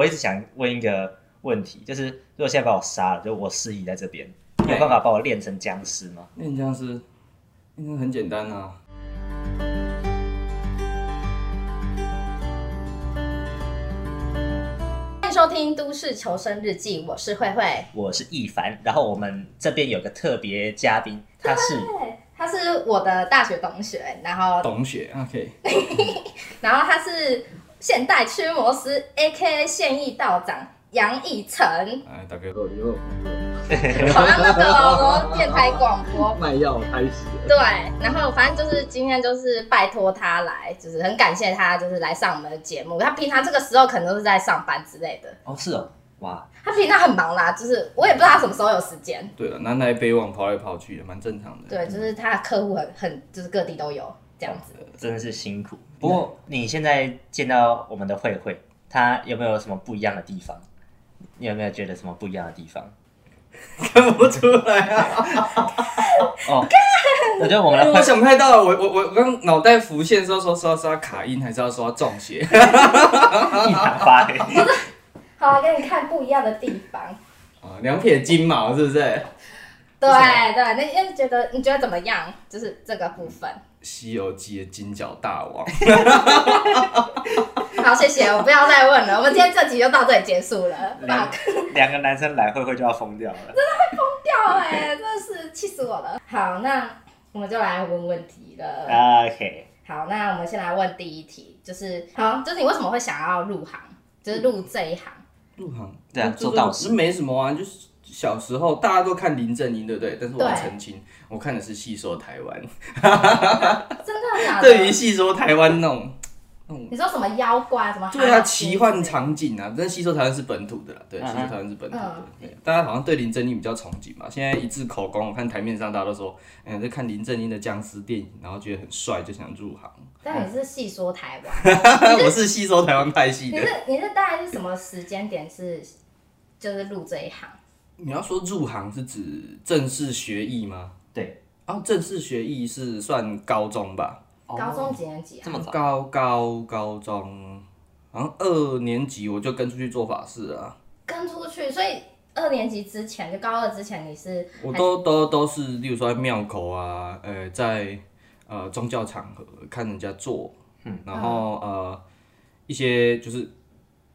我一直想问一个问题，就是如果现在把我杀了，就我尸体在这边，你有办法把我练成僵尸吗？练僵尸应该很简单啊。欢迎收听《都市求生日记》，我是慧慧，我是易凡。然后我们这边有个特别嘉宾，他是他是我的大学同学，然后同学，OK，然后他是。现代驱魔师，A.K.A. 现役道长杨义成。哎，大家好，你好，好像那个什么电台广播卖药开始。对，然后反正就是今天就是拜托他来，就是很感谢他，就是来上我们的节目。他平常这个时候可能都是在上班之类的。哦，是哦，哇，他平常很忙啦，就是我也不知道他什么时候有时间。对了，南来北往跑来跑去也，蛮正常的。对，就是他的客户很很，就是各地都有这样子，真的是辛苦。不过你现在见到我们的慧慧，她有没有什么不一样的地方？你有没有觉得什么不一样的地方？看不出来啊！哦，我觉得我们的我想不太到，我我我刚脑袋浮现说说说说卡音，还是要说中邪？一盘发黑。好，给你看不一样的地方。啊，两撇金毛是不是？对对，那你觉得你觉得怎么样？就是这个部分。《西游记》的金角大王，好，谢谢，我不要再问了。我们今天这集就到这里结束了。两两个男生来，慧慧就要疯掉了，真的会疯掉哎、欸，真的是气死我了。好，那我们就来问问题了。OK，好，那我们先来问第一题，就是好，就是你为什么会想要入行，就是入这一行？入行，对啊，做道士没什么啊，就是。小时候大家都看林正英，对不对？但是我要澄清，我看的是戏说台湾。真的假的？对于戏说台湾那种，你说什么妖怪什么？对啊，奇幻场景啊，但是戏说台湾是本土的啦，对，戏说台湾是本土的。对，大家好像对林正英比较憧憬嘛。现在一致口供，我看台面上大家都说，嗯，在看林正英的僵尸电影，然后觉得很帅，就想入行。但你是戏说台湾，我是戏说台湾派系的。你是你是大概是什么时间点是就是入这一行？你要说入行是指正式学艺吗？对，然后正式学艺是算高中吧？高中几年级啊？这么早？高高高中，好像二年级我就跟出去做法事啊。跟出去，所以二年级之前就高二之前你是？我都都都是，例如说在庙口啊，呃，在呃宗教场合看人家做，嗯，然后呃一些就是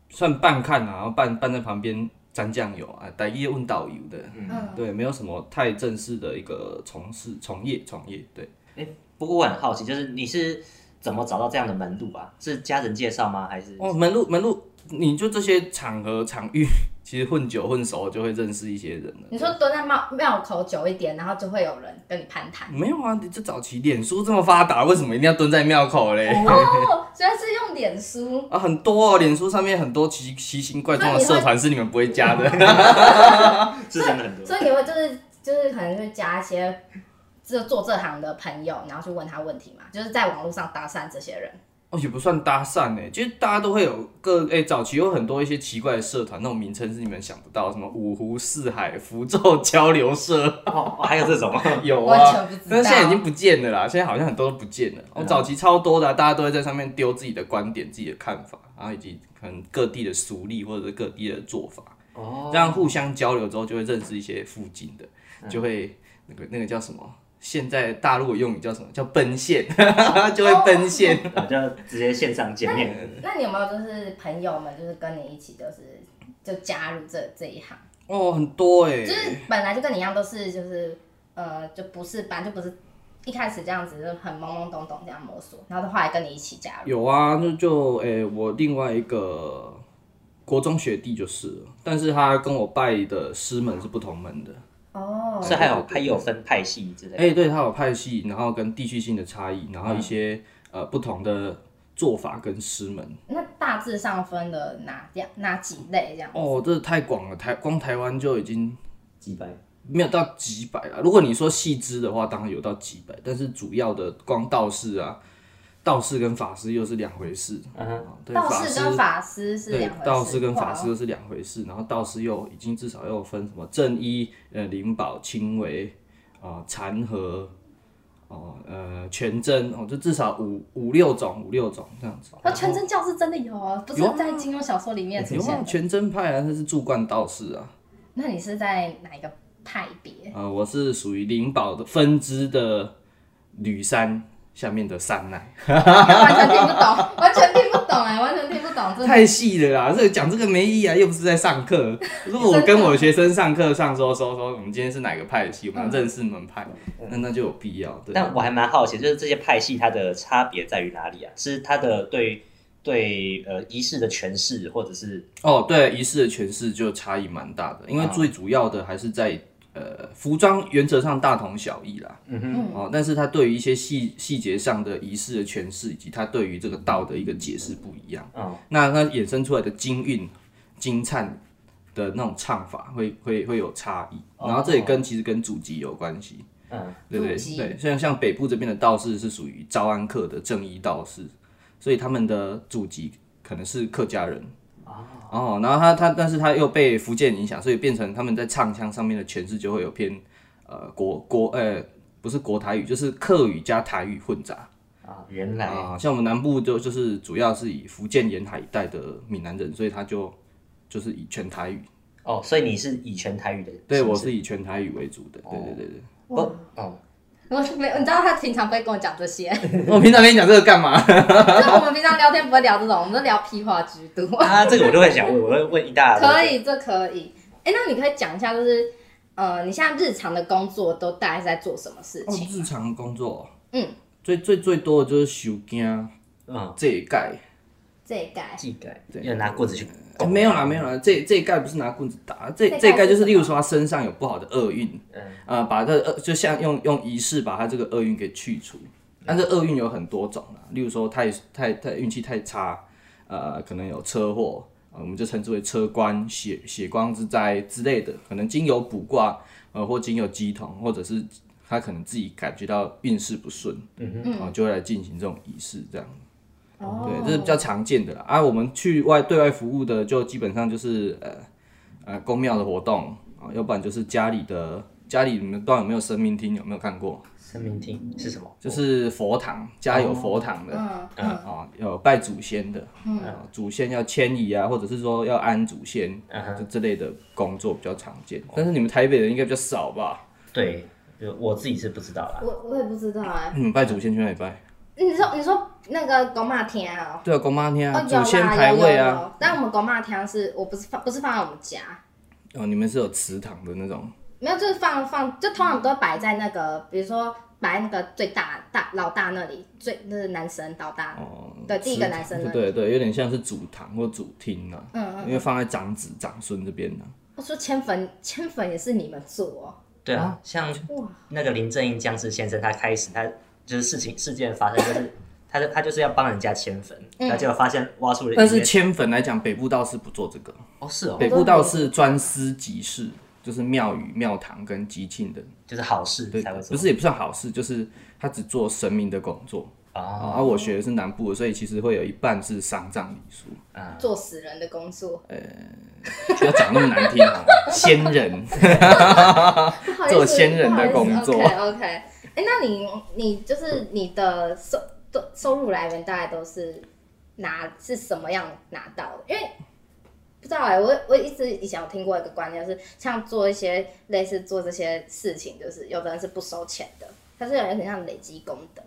算半看啊，然后半半在旁边。沾酱油啊，带业问导游的，嗯，对，没有什么太正式的一个从事从业从业，对。哎、欸，不过我很好奇，就是你是怎么找到这样的门路啊？是家人介绍吗？还是？哦，门路门路，你就这些场合场域。其实混久混熟就会认识一些人了。你说蹲在庙庙口久一点，然后就会有人跟你攀谈。没有啊，你这早期脸书这么发达，为什么一定要蹲在庙口嘞？哦，虽然是用脸书啊，很多哦，脸书上面很多奇奇形怪状的社团是你们不会加的，是真的很多。所以你会就是就是可能会加一些就做这行的朋友，然后去问他问题嘛，就是在网络上搭讪这些人。哦，也不算搭讪哎，就是大家都会有各哎、欸，早期有很多一些奇怪的社团，那种名称是你们想不到，什么五湖四海符咒交流社，哦，还有这种，有啊，但是现在已经不见了啦，现在好像很多都不见了。我、哦、早期超多的、啊，大家都会在上面丢自己的观点、自己的看法，然后以及可能各地的俗例或者是各地的做法，哦，这样互相交流之后，就会认识一些附近的，就会那个那个叫什么？现在大陆的用语叫什么？叫奔现，就会奔现，就直接线上见面。那，那你有没有就是朋友们，就是跟你一起，就是就加入这这一行？哦，很多哎、欸，就是本来就跟你一样，都是就是呃，就不是班，就不是一开始这样子，就很懵懵懂懂这样摸索，然后后来跟你一起加入。有啊，就就哎、欸，我另外一个国中学弟就是了，但是他跟我拜的师门是不同门的。哦，是还有还有分派系之类的。哎、欸，对，它有派系，然后跟地区性的差异，然后一些、嗯、呃不同的做法跟师门。那大致上分了哪样哪几类这样？哦，这太广了，台光台湾就已经几百，没有到几百了。如果你说细支的话，当然有到几百，但是主要的光道士啊。道士跟法师又是两回事。嗯哼，道士跟法师是两回事。道士跟法师又是两回事。然后道士又已经至少又分什么正一、呃灵宝、青微啊、禅和哦，呃，全真哦，就至少五五六种，五六种这样子。那全真教是真的有啊，不是在金庸小说里面出现的。有啊，全真派啊，他是住观道士啊。那你是在哪一个派别？呃，我是属于灵宝的分支的吕山下面的三奶。完全听不懂，完全听不懂哎，完全听不懂。太细了啦，这个讲这个没意义啊，又不是在上课。如果我跟我学生上课上说说说，我们今天是哪个派系，我们要认识门派，那那就有必要。对。但我还蛮好奇，就是这些派系它的差别在于哪里啊？是它的对。对，呃，仪式的诠释，或者是哦，对，仪式的诠释就差异蛮大的，因为最主要的还是在呃，服装原则上大同小异啦，嗯哼，哦，但是他对于一些细细节上的仪式的诠释，以及他对于这个道的一个解释不一样，哦，那它衍生出来的金韵、金灿的那种唱法会会会有差异，然后这也跟其实跟祖籍有关系，嗯，对对对，像像北部这边的道士是属于招安客的正一道士。所以他们的祖籍可能是客家人哦，哦，然后他他，但是他又被福建影响，所以变成他们在唱腔上面的诠释就会有偏呃国国呃不是国台语，就是客语加台语混杂啊。原来啊，像我们南部就就是主要是以福建沿海一带的闽南人，所以他就就是以全台语哦。所以你是以全台语的？对，我是以全台语为主的。对对对对。哦哦。我没，你知道他平常不会跟我讲这些。我平常跟你讲这个干嘛？就我们平常聊天不会聊这种，我们都聊屁话居多。啊，这个我都会想问，我会问一大堆。可以，这可以。哎、欸，那你可以讲一下，就是呃，你现在日常的工作都大概是在做什么事情？哦、日常工作，嗯，最最最多的就是收惊，嗯，这一盖，这一盖，这一盖，对，要拿棍子去。欸、没有啦，没有啦，这这一盖不是拿棍子打，这这一盖就是，例如说他身上有不好的厄运，嗯，呃，把这厄就像用用仪式把他这个厄运给去除。但是厄运有很多种啦，例如说太太太运气太差，呃，可能有车祸，呃，我们就称之为车官、血血光之灾之类的，可能经由卜卦，呃，或经由乩童，或者是他可能自己感觉到运势不顺，嗯哼，然后就会来进行这种仪式这样。对，这是比较常见的啦。啊，我们去外对外服务的，就基本上就是呃呃宫庙的活动啊，要不然就是家里的家里，你们不知道有没有神明厅？有没有看过？神明厅是什么？就是佛堂，家有佛堂的，哦、嗯啊，有拜祖先的，嗯，祖先要迁移啊，或者是说要安祖先，嗯，就这类的工作比较常见。但是你们台北人应该比较少吧？对，就我自己是不知道啦。我我也不知道哎。嗯，拜祖先去哪里拜？你说你说那个公妈厅啊？对啊，公妈厅啊，祖先牌位啊。但我们公妈厅是我不是放不是放在我们家。哦，你们是有祠堂的那种？没有，就是放放，就通常都摆在那个，比如说摆那个最大大老大那里，最那是男生老大。哦。对，第一个男生。对对，有点像是主堂或主厅啊。嗯嗯。因为放在长子长孙这边呢。我说迁坟迁坟也是你们做哦？对啊，像那个林正英僵尸先生，他开始他。就是事情事件发生，就是他就他就是要帮人家迁坟，然后、结果发现挖出了。但是迁坟来讲，北部道士不做这个。哦，是哦。北部道士专司吉事，就是庙宇、庙堂跟吉庆的，就是好事才会做。不是也不算好事，就是他只做神明的工作。哦。而我学的是南部的，所以其实会有一半是丧葬礼俗。啊。做死人的工作。呃，不要讲那么难听啊，仙人。做仙人的工作。OK OK。哎、欸，那你你就是你的收收入来源大概都是拿是什么样拿到的？因为不知道哎、欸，我我一直以前有听过一个观念，就是像做一些类似做这些事情，就是有的人是不收钱的，他是有人很像累积功德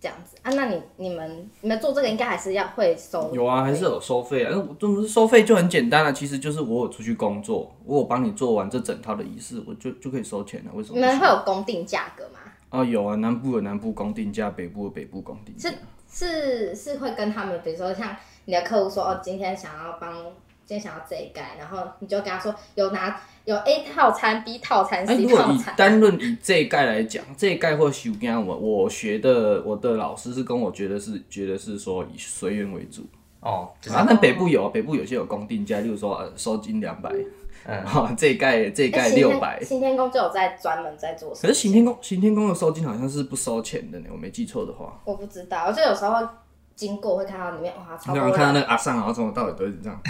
这样子啊。那你你们你们做这个应该还是要会收？有啊，还是有收费啊。那我这么收费就很简单了、啊，其实就是我有出去工作，我有帮你做完这整套的仪式，我就就可以收钱了。为什么？你们会有公定价格吗？哦，有啊，南部有南部公定价，北部有北部公定价。是是是会跟他们，比如说像你的客户说，哦，今天想要帮，今天想要这一盖，然后你就跟他说，有拿有 A 套餐、B 套餐、C 套餐。如果以单论以这一盖来讲，这一盖或许跟我我学的我的老师是跟我觉得是觉得是说以随缘为主哦，啊，那北部有北部有些有公定价，例如说呃收金两百。嗯，好，这一盖这一盖六百。行天宫就有在专门在做。可是行天宫行天宫的收金好像是不收钱的呢，我没记错的话。我不知道，我就有时候经过会看到里面哇，超多。你看到那个阿桑，然后从头到尾都是这样，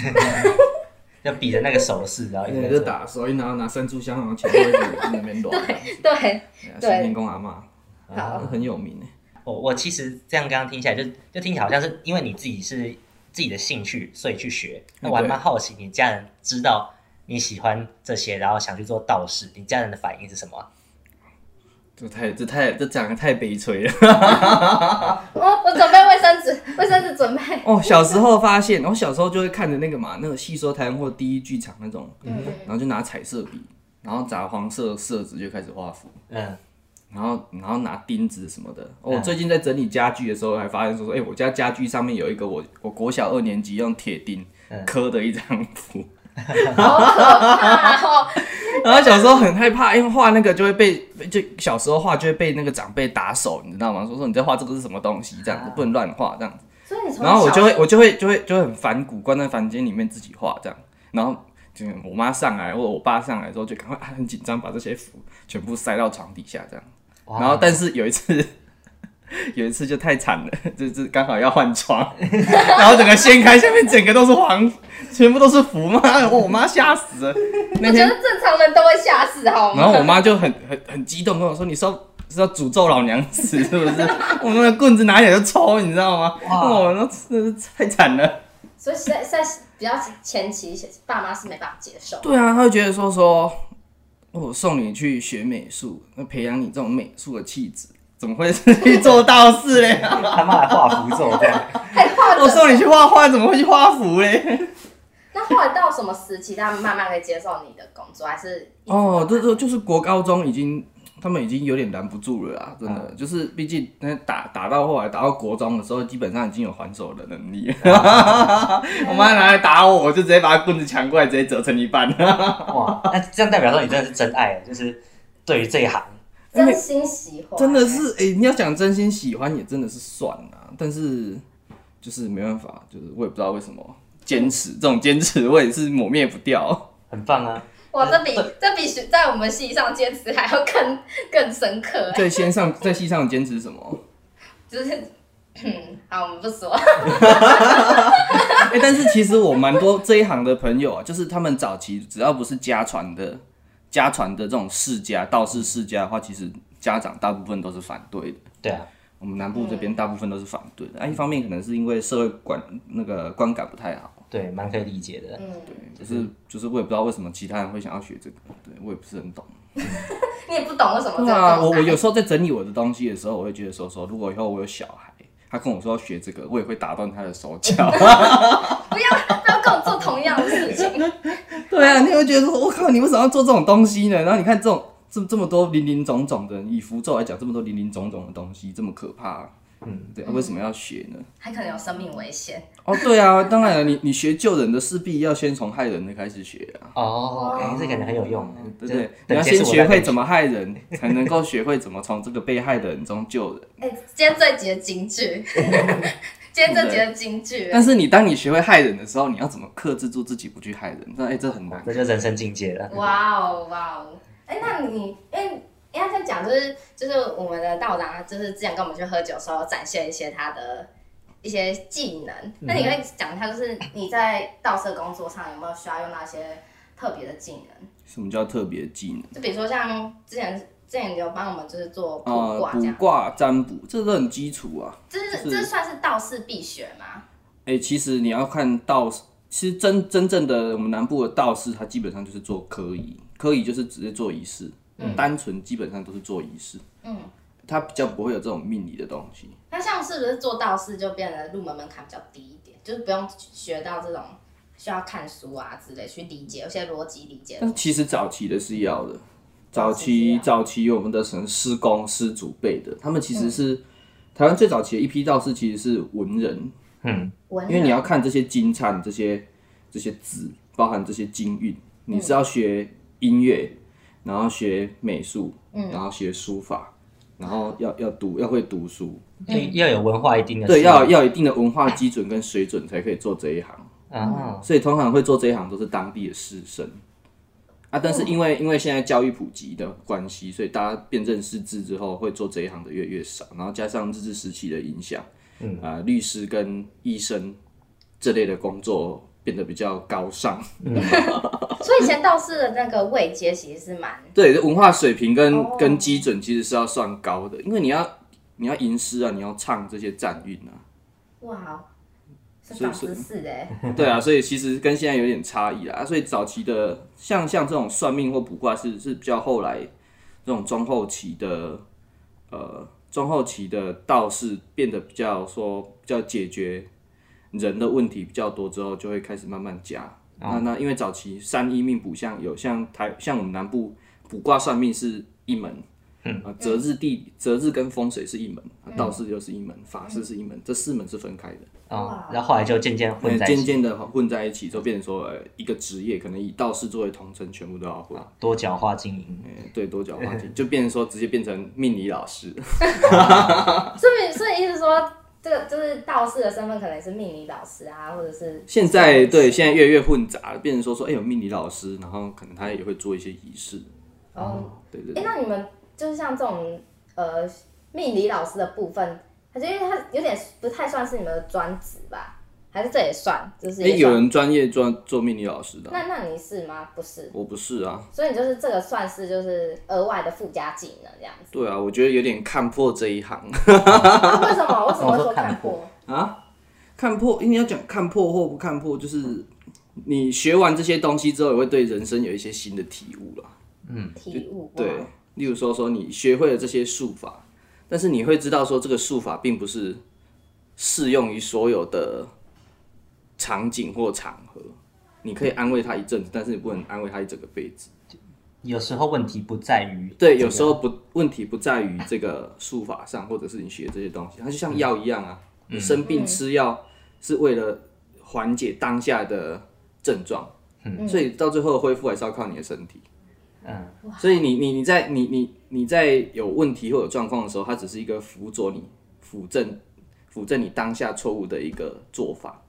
要比着那个手势，然后一直打，所以然后拿三炷香，然后前面那边乱。对对对。行天宫阿妈。好，很有名哎。我我其实这样刚刚听起来就就听起来好像是因为你自己是自己的兴趣，所以去学。那我还蛮好奇，你家人知道你喜欢这些，然后想去做道士，你家人的反应是什么？这太这太这讲的太悲催了。我我准备卫生纸，卫生纸准备。哦，小时候发现，我小时候就会看着那个嘛，那个戏说台湾或第一剧场那种，嗯，然后就拿彩色笔，然后砸黄色色纸就开始画符，嗯，然后然后拿钉子什么的。我、哦、最近在整理家具的时候，还发现说说，哎、欸，我家家具上面有一个我我国小二年级用铁钉刻的一张符。好可怕哦！然后小时候很害怕，因为画那个就会被就小时候画就会被那个长辈打手，你知道吗？说说你在画这个是什么东西，这样子不能乱画，这样子。所以你然后我就会我就会就会就会很反骨，关在房间里面自己画这样。然后就我妈上来或者我爸上来之后，就赶快很紧张，把这些符全部塞到床底下这样。然后但是有一次。有一次就太惨了，就是刚好要换床，然后整个掀开，下面整个都是黄，全部都是符嘛，我妈吓死了。我觉得正常人都会吓死，好吗？然后我妈就很很很激动跟我说：“你说是要诅咒老娘死是不是？” 我那个棍子拿起来就抽，你知道吗？哇，那真是太惨了。所以在在比较前期，爸妈是没办法接受。对啊，他会觉得说说，我送你去学美术，那培养你这种美术的气质。怎么会是去做道士嘞？他妈还画符咒这样，还画？我送你去画画，怎么会去画符嘞？那后来到什么时期，他们慢慢可以接受你的工作，还是？哦，这这就是国高中已经，他们已经有点拦不住了啊！真的，嗯、就是毕竟那打打到后来打到国中的时候，基本上已经有还手的能力。我妈拿来打我，我就直接把棍子抢过来，直接折成一半。哇，那这样代表说你真的是真爱，就是对于这一行。真心喜欢，真的是哎、欸，你要讲真心喜欢也真的是算了，但是就是没办法，就是我也不知道为什么坚持这种坚持，我也是抹灭不掉。很棒啊！哇，这比这比在我们戏上坚持还要更更深刻。在线上在戏上坚持什么？就是嗯，好，我们不说。哎、欸，但是其实我蛮多这一行的朋友啊，就是他们早期只要不是家传的。家传的这种世家道士世家的话，其实家长大部分都是反对的。对啊，我们南部这边大部分都是反对的。啊，一方面可能是因为社会观那个观感不太好。对，蛮可以理解的。嗯，对，就是就是我也不知道为什么其他人会想要学这个，对我也不是很懂。你也不懂为什么？对啊，我我有时候在整理我的东西的时候，我会觉得说说，如果以后我有小孩，他跟我说要学这个，我也会打断他的手脚。不要不要跟我做同样的事情。对啊，你会觉得说，我靠，你为什么要做这种东西呢？然后你看这种这这么多林林总总的，以符咒来讲，这么多林林总总的东西，这么可怕，嗯，对，为什么要学呢？还可能有生命危险。哦，对啊，当然了，你你学救人的，势必要先从害人的开始学啊。哦，哎，这感觉很有用，对不对？你要先学会怎么害人，才能够学会怎么从这个被害的人中救人。哎，今天这集的金句。今天这集的金句，但是你当你学会害人的时候，你要怎么克制住自己不去害人？那哎、欸，这很难，这就人生境界了。哇哦哇哦！哎、欸，那你因为因为在讲就是就是我们的道长，就是之前跟我们去喝酒的时候展现一些他的一些技能。嗯、那你可以讲一下，就是你在道社工作上有没有需要用到一些特别的技能？什么叫特别的技能？就比如说像之前。之前有帮我们就是做卜卦、卜卦占卜，这都很基础啊。这是、就是、这算是道士必学吗？哎、欸，其实你要看道士，其实真真正的我们南部的道士，他基本上就是做科仪，科仪就是直接做仪式，嗯、单纯基本上都是做仪式。嗯，他比较不会有这种命理的东西。那像是不是做道士就变得入门门槛比较低一点，就是不用学到这种需要看书啊之类去理解有些逻辑理解。但其实早期的是要的。早期早期我们的神师公师祖辈的，他们其实是、嗯、台湾最早期的一批道士，其实是文人，嗯，因为你要看这些金灿这些这些字，包含这些金韵，你是要学音乐，然后学美术，嗯，然后学书法，然后要要读要会读书，嗯、要有文化一定的对，要要有一定的文化基准跟水准才可以做这一行。啊，嗯、所以通常会做这一行都是当地的士绅。啊，但是因为因为现在教育普及的关系，所以大家辨认识字之后，会做这一行的越越少。然后加上日治时期的影响，嗯。啊、呃，律师跟医生这类的工作变得比较高尚。所以以前道士的那个位阶其实是蛮 对，文化水平跟、哦跟基准其实是要算高的，因为你要你要吟诗啊，你要唱这些战韵啊，哇，是是长知识的欸对啊，所以其实跟现在有点差异啦。所以早期的像像这种算命或卜卦是是比较后来这种中后期的呃中后期的道士变得比较说比较解决人的问题比较多之后，就会开始慢慢加。那那因为早期三一命卜相有像台像我们南部卜卦算命是一门，嗯啊择日地择日跟风水是一门，啊道士又是一门，法师是一门，这四门是分开的。哦哇，然后后来就渐渐混在一起，渐渐的混在一起，就变成说，呃，一个职业可能以道士作为统称，全部都要混。多角化经营。嗯，对，多角化经营，就变成说直接变成命理老师。所以所以意思说，这个就是道士的身份可能是命理老师啊，或者是现在对，现在越来越混杂了，变成说说，哎、有命理老师，然后可能他也会做一些仪式。哦，对、对对哎，那你们就是像这种呃命理老师的部分，他就因为他有点不太算是你们的专职吧？还是这也算？就是哎、也算有人专业专做命理老师的啊，那那你是吗？不是，我不是啊。所以你就是这个算是就是额外的附加技能这样子。对啊，我觉得有点看破这一行啊、为什么？为什么会说看破？啊。看破，因为你要讲看破或不看破，就是你学完这些东西之后，也会对人生有一些新的体悟啦。体悟对，例如说说你学会了这些术法，但是你会知道说这个术法并不是适用于所有的场景或场合。你可以安慰他一阵子，但是你不能安慰他一整个辈子。有时候问题不在于对，这个有时候不问题不在于这个术法上，或者是你学这些东西，它就像药一样啊。你生病吃药是为了缓解当下的症状，所以到最后恢复还是要靠你的身体。嗯，所以你你你在你你你在有问题或有状况的时候，它只是一个辅佐你、辅正、辅正你当下错误的一个做法。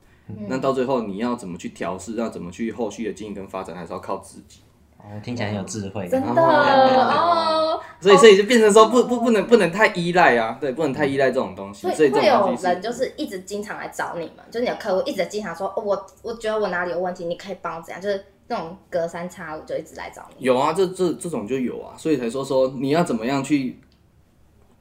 那到最后你要怎么去调试，要怎么去后续的经营跟发展，还是要靠自己。哦，听起来很有智慧。真的哦。所以所以就变成说不不不能不能太依赖啊，对，不能太依赖这种东西。所所以这会有人就是一直经常来找你们，就是你的客户一直经常说，哦、我我觉得我哪里有问题，你可以帮我怎样，就是那种隔三差五就一直来找你。有啊，这这这种就有啊，所以才说说你要怎么样去，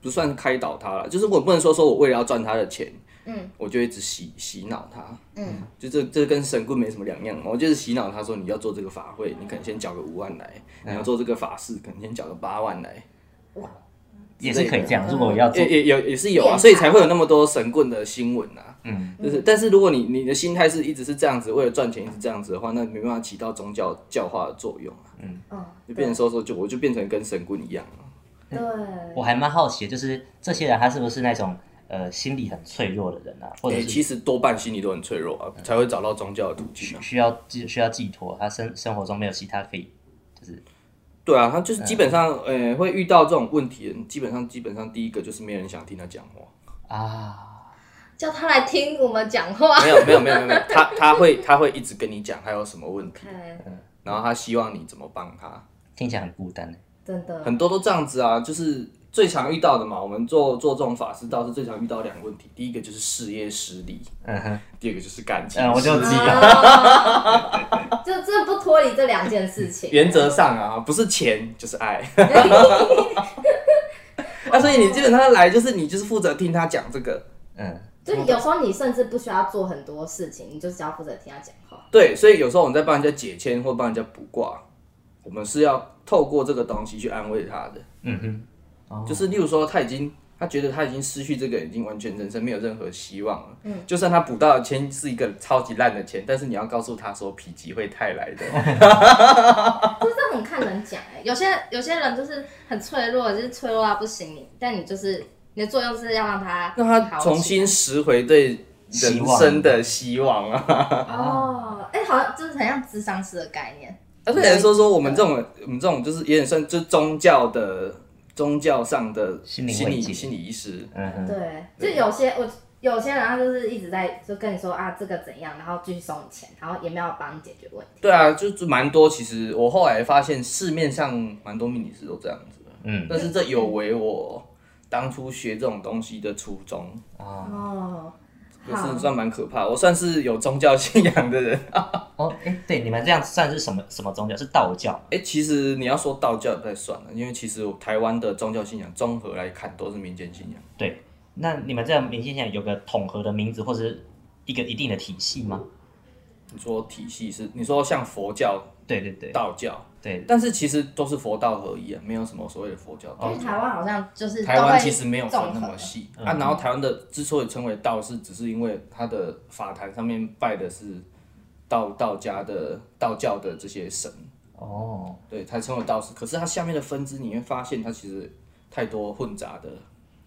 不算开导他了，就是我不能说说我为了要赚他的钱，嗯，我就一直洗洗脑他，嗯，就这这跟神棍没什么两样，我就是洗脑他说你要做这个法会，你可能先缴个五万来，你要做这个法事，可能先缴个八万来，哇。也是可以这样。如果要做也也有也是有啊，所以才会有那么多神棍的新闻啊。嗯，就是，但是如果你你的心态是一直是这样子，为了赚钱一直这样子的话，那没办法起到宗教教化的作用啊。嗯，就变成说说就我就变成跟神棍一样了。对，我还蛮好奇，就是这些人他是不是那种呃心理很脆弱的人啊，或者其实多半心理都很脆弱啊，才会找到宗教的途径啊。需要寄需要寄托，他生生活中没有其他可以就是对啊，他就是基本上，呃、会遇到这种问题的人，基本上基本上第一个就是没人想听他讲话。啊，叫他来听我们讲话。没有没有没有没有，他他会他会一直跟你讲他有什么问题，哎然后他希望你怎么帮他。听起来很孤单欸真的，很多都这样子啊，就是最常遇到的嘛。我们做做这种法师道是最常遇到两个问题，第一个就是事业失利，嗯哼，第二个就是感情嗯，我就失利知道，啊就 这不脱离这两件事情。原则上啊，不是钱就是爱。啊，所以你基本上来就是你就是负责听他讲这个，嗯，就有时候你甚至不需要做很多事情，你就只要负责听他讲话。对，所以有时候我们在帮人家解签或帮人家卜卦，我们是要透过这个东西去安慰他的。嗯哼，哦就是例如说他已经他觉得他已经失去这个，已经完全人生没有任何希望了。嗯，就算他补到的签是一个超级烂的签，但是你要告诉他说否极会泰来的。就是这很看人讲哎，有些有些人就是很脆弱，就是脆弱到不行你，但你就是你的作用是要让他让他重新拾回对人生的希望啊！哦，哎、好像就是很像智商师的概念。而且来说说我们这种我们这种就是有点算就宗教的宗教上的心理心理心理医师。嗯哼，对，就有些我有些人他就是一直在就跟你说啊这个怎样，然后继续收你钱，然后也没有帮你解决问题。对啊，就就蛮多。其实我后来发现市面上蛮多命理师都这样子的，嗯但是这有违我当初学这种东西的初衷。啊，哦，就是算蛮可怕。我算是有宗教信仰的人。哦，哎、欸，对，你们这样算是什么什么宗教？是道教？哎、欸，其实你要说道教也不太算了，因为其实台湾的宗教信仰综合来看都是民间信仰。对，那你们这样民间信仰有个统合的名字，或者一个一定的体系吗？你说体系是？你说像佛教？对对对，道教。对，但是其实都是佛道合一啊，没有什么所谓的佛教。因为台湾好像就是台湾其实没有分那么细、嗯、啊。然后台湾的之所以称为道士，只是因为他的法坛上面拜的是道道家的道教的这些神哦，对，才称为道士。可是它下面的分支，你会发现它其实太多混杂的。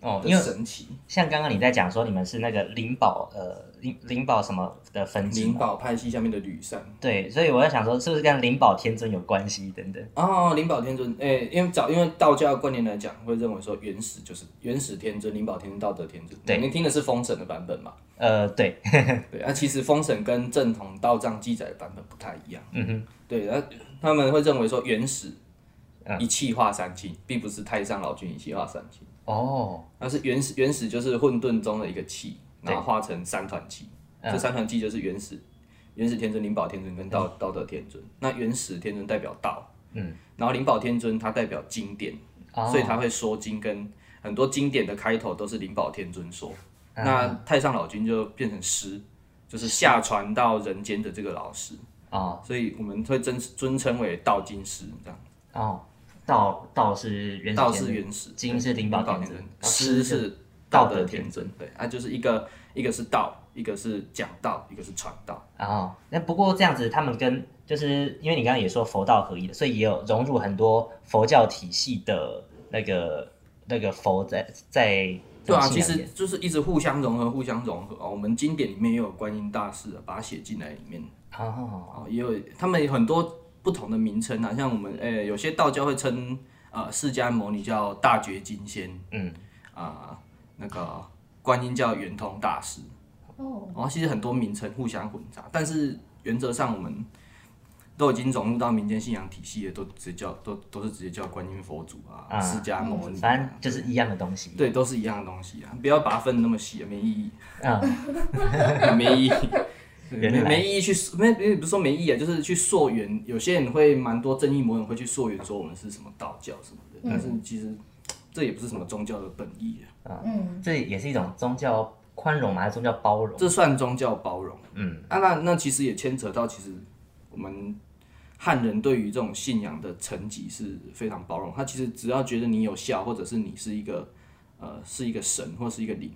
哦，因为神奇，像刚刚你在讲说你们是那个灵宝呃灵灵宝什么的分支，灵宝派系下面的吕山，对，所以我在想说是不是跟灵宝天尊有关系等等？哦，灵宝天尊，哎、欸，因为早因为道教观念来讲，会认为说原始就是原始天尊，灵宝天尊、道德天尊，对，你听的是封神的版本嘛？呃，对，对，啊，其实封神跟正统道藏记载的版本不太一样，嗯哼，对，然后他们会认为说原始一气化三清，并不是太上老君一气化三清。哦，那是原始，原始就是混沌中的一个气，然后化成三团气。这三团气就是原始，原始天尊、灵宝天尊跟道道德天尊。那原始天尊代表道，嗯，然后灵宝天尊它代表经典，所以他会说经，跟很多经典的开头都是灵宝天尊说。那太上老君就变成师，就是下传到人间的这个老师啊，所以我们会尊尊称为道经师这样。哦。道道是原始，道是原始，经是灵宝天尊，师是道德天尊。对啊，就是一个一个是道，一个是讲道，一个是传道。哦，那不过这样子，他们跟就是因为你刚刚也说佛道合一的，所以也有融入很多佛教体系的那个那个佛在在。对啊，其实就是一直互相融合，互相融合啊。我们经典里面也有观音大士啊，把它写进来里面。哦，也有他们有很多。不同的名称啊，像我们诶、欸，有些道教会称呃释迦牟尼叫大觉金仙，嗯。啊、呃，那个观音叫圆通大师，哦，然后其实很多名称互相混杂，但是原则上我们都已经融入到民间信仰体系了，都直接叫都都是直接叫观音佛祖啊，嗯、释迦牟尼、啊，反正就是一样的东西，对，都是一样的东西啊，不要把它分得那么细啊，没意义，嗯，没意义。没没意义去没不是说没意义啊，就是去溯源。有些人会蛮多正义魔人会去溯源，说我们是什么道教什么的，但是其实这也不是什么宗教的本意啊。嗯，这也是一种宗教宽容嘛，还是宗教包容？这算宗教包容。嗯，啊，那那其实也牵扯到，其实我们汉人对于这种信仰的层级是非常包容。他其实只要觉得你有效，或者是你是一个呃是一个神或是一个灵。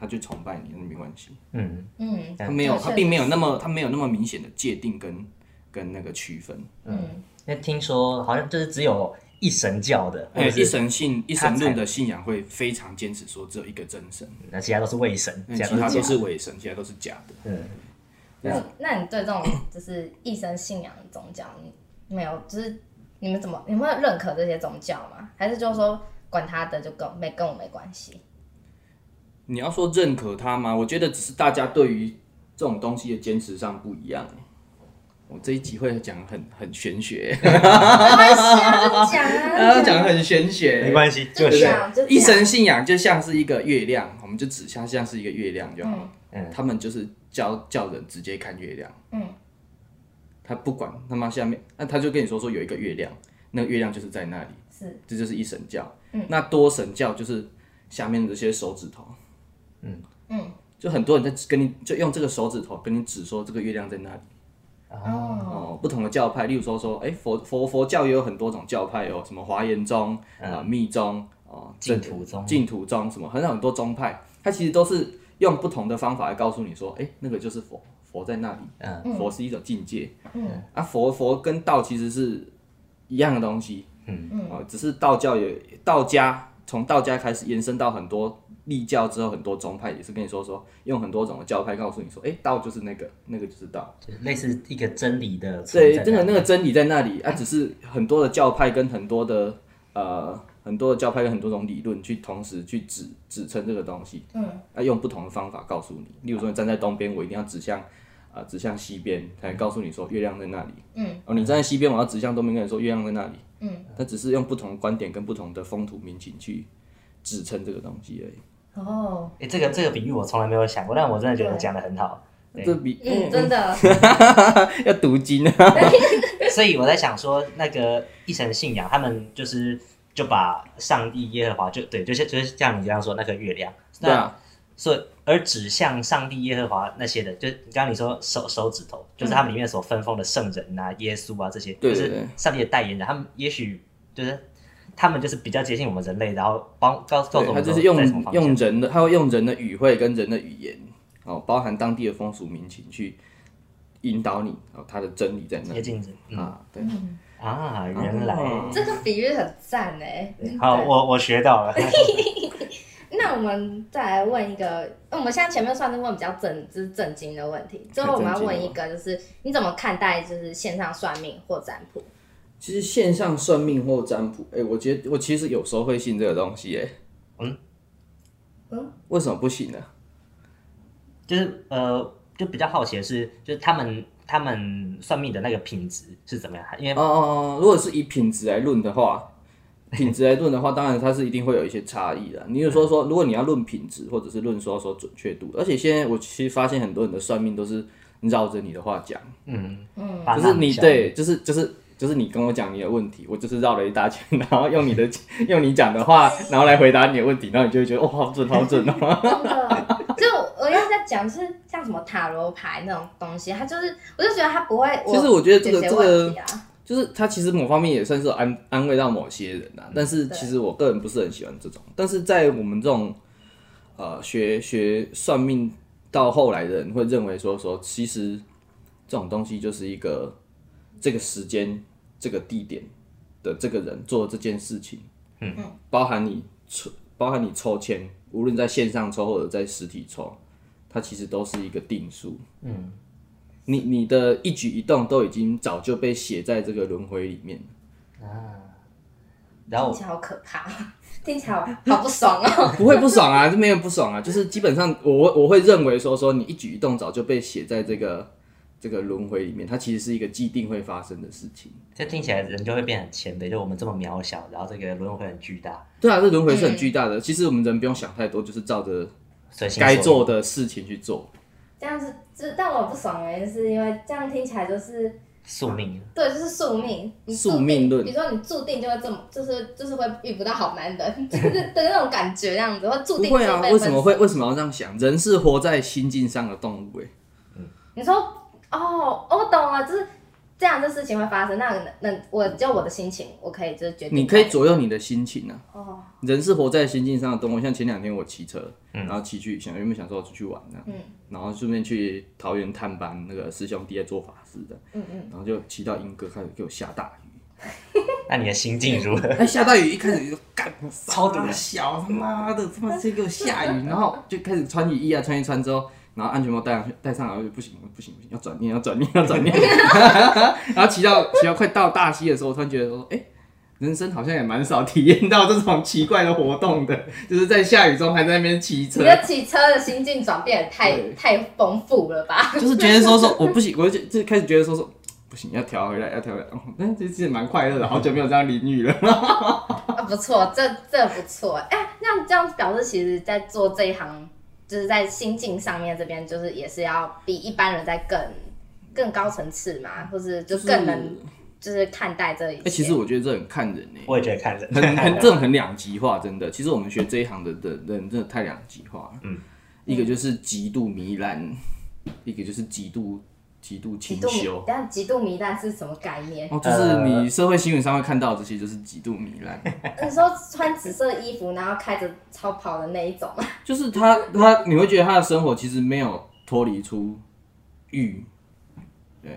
他就崇拜你，那没关系。嗯嗯，他没有，他并没有那么，他没有那么明显的界定跟跟那个区分。嗯，那听说好像就是只有一神教的，哎，一神信一神论的信仰会非常坚持说只有一个真神，那其他都是伪神，其他都是伪神，其他都是假的。嗯，那那你对这种就是一神信仰的宗教，你没有，就是你们怎么，你们会认可这些宗教吗？还是就是说管他的，就跟没跟我没关系？你要说认可他吗？我觉得只是大家对于这种东西的坚持上不一样。我这一集会讲很很玄学，没关系啊，就讲啊，讲很玄学，没关系，就是。一神信仰就像是一个月亮，我们就指向像是一个月亮就好。嗯，他们就是教叫人直接看月亮。嗯，他不管他妈下面，那他就跟你说说有一个月亮，那个月亮就是在那里。是，这就是一神教。嗯，那多神教就是下面这些手指头。嗯嗯，就很多人在跟你就用这个手指头跟你指说这个月亮在哪里。哦，哦，不同的教派，例如说说，哎、欸，佛佛佛教也有很多种教派哦，什么华严宗啊、密宗哦、净土宗、净土宗什么，很多很多宗派，它其实都是用不同的方法来告诉你说，哎、欸，那个就是佛，佛在那里。嗯，佛是一种境界。嗯，啊，佛佛跟道其实是一样的东西。嗯嗯，啊，只是道教也道家从道家开始延伸到很多。立教之后，很多宗派也是跟你说说，用很多种的教派告诉你说，哎、欸，道就是那个，那个就是道，就是类似一个真理的。对，真的那个真理在那里啊，只是很多的教派跟很多的呃很多的教派跟很多种理论去同时去指指称这个东西，嗯，啊，用不同的方法告诉你。例如说，你站在东边，我一定要指向啊、呃、指向西边，才能告诉你说月亮在那里。嗯，哦，你站在西边，我要指向东边，跟你说月亮在那里。嗯，它只是用不同的观点跟不同的风土民情去指称这个东西而已。哦，哎，这个这个比喻我从来没有想过，但我真的觉得讲的很好。这比嗯，真的。要读经啊。所以我在想说，那个一神信仰，他们就是就把上帝耶和华就对，就是就是像你这样说那个月亮，对啊，所以而指向上帝耶和华那些的，就刚刚你说手手指头，就是他们里面所分封的圣人啊、耶稣啊这些，就是上帝的代言人，他们也许就是他们就是比较接近我们人类，然后帮告告诉我们，他就是用用人的，他会用人的语汇跟人的语言。哦，包含当地的风俗民情去引导你，哦，他的真理在那。接镜子啊，对啊，原来这个比喻很赞哎。好，我我学到了。那我们再来问一个，我们现在前面算是问比较正，就是正经的问题。最后我们要问一个，就是你怎么看待就是线上算命或占卜？其实线上算命或占卜，哎，我觉得我其实有时候会信这个东西，哎，嗯嗯，为什么不行呢？就是呃，就比较好奇的是，就是他们他们算命的那个品质是怎么样？因为哦哦哦，如果是以品质来论的话，品质来论的话，当然它是一定会有一些差异的。你有说说，如果你要论品质，或者是论说说准确度，而且现在我其实发现很多人的算命都是绕着你的话讲，嗯嗯，就是你对，就是就是就是你跟我讲你的问题，我就是绕了一大圈，然后用你的 用你讲的话，然后来回答你的问题，然后你就会觉得哦，好准好准哦。讲是像什么塔罗牌那种东西，他就是，我就觉得他不会。其实我觉得这个这个，就是他其实某方面也算是安安慰到某些人啊。但是其实我个人不是很喜欢这种。但是在我们这种呃学学算命到后来的人会认为说说，其实这种东西就是一个这个时间、这个地点的这个人做这件事情，嗯，包含你抽，包含你抽签，无论在线上抽或者在实体抽。它其实都是一个定数，嗯，你你的一举一动都已经早就被写在这个轮回里面啊。然后听起来好可怕，听起来好不爽哦。不会不爽啊，就没有不爽啊，就是基本上我我会认为说说你一举一动早就被写在这个这个轮回里面，它其实是一个既定会发生的事情。这听起来人就会变很谦卑，就我们这么渺小，然后这个轮回很巨大。对啊，这轮回是很巨大的。嗯、其实我们人不用想太多，就是照着。该做的事情去做，这样子，就但我不爽的原因是因为这样听起来就是宿命，对，就是宿命，宿命论。比如说你注定就会这么，就是就是会遇不到好男人，就是的那种感觉，这样子会注定。不会啊，为什么会为什么要这样想？人是活在心境上的动物，哎，嗯，你说，哦，我懂了，就是。这样的事情会发生，那那我就我的心情，我可以就是决定。你可以左右你的心情啊。哦。人是活在心境上的动物，像前两天我骑车，然后骑去想原本想说出去玩呢，嗯，然后顺便去桃园探班那个师兄弟在做法事的，嗯嗯，然后就骑到莺歌开始给我下大雨。那你的心境如何？哎，下大雨一开始就干 超大小，他妈的他妈直接给我下雨，然后就开始穿雨衣啊，穿一穿之后。然后安全帽戴上去，戴上来就不行，不行，不行，要转念，要转念，要转念。然后骑到骑到快到大溪的时候，我突然觉得说，哎、欸，人生好像也蛮少体验到这种奇怪的活动的，就是在下雨中还在那边骑车。你的骑车的心境转变也太太丰富了吧？就是觉得说说我不行，我就就开始觉得说说不行，要调回来，要调回来。哎、哦，这其实蛮快乐的，好久没有这样淋雨了。啊，不错，这这不错。哎、欸，那这样表示，其实在做这一行。就是在心境上面这边，就是也是要比一般人在更更高层次嘛，或是就更能就是看待这一切。哎、欸，其实我觉得这很看人呢、欸。我也觉得看人，很 很这种很两极化，真的。其实我们学这一行的的人真的太两极化了。嗯，一个就是极度糜烂，一个就是极度。极度清修，但极度糜烂是什么概念？哦，就是你社会新闻上会看到这些，就是极度糜烂。你说穿紫色衣服，然后开着超跑的那一种吗？就是他，他你会觉得他的生活其实没有脱离出欲，呃，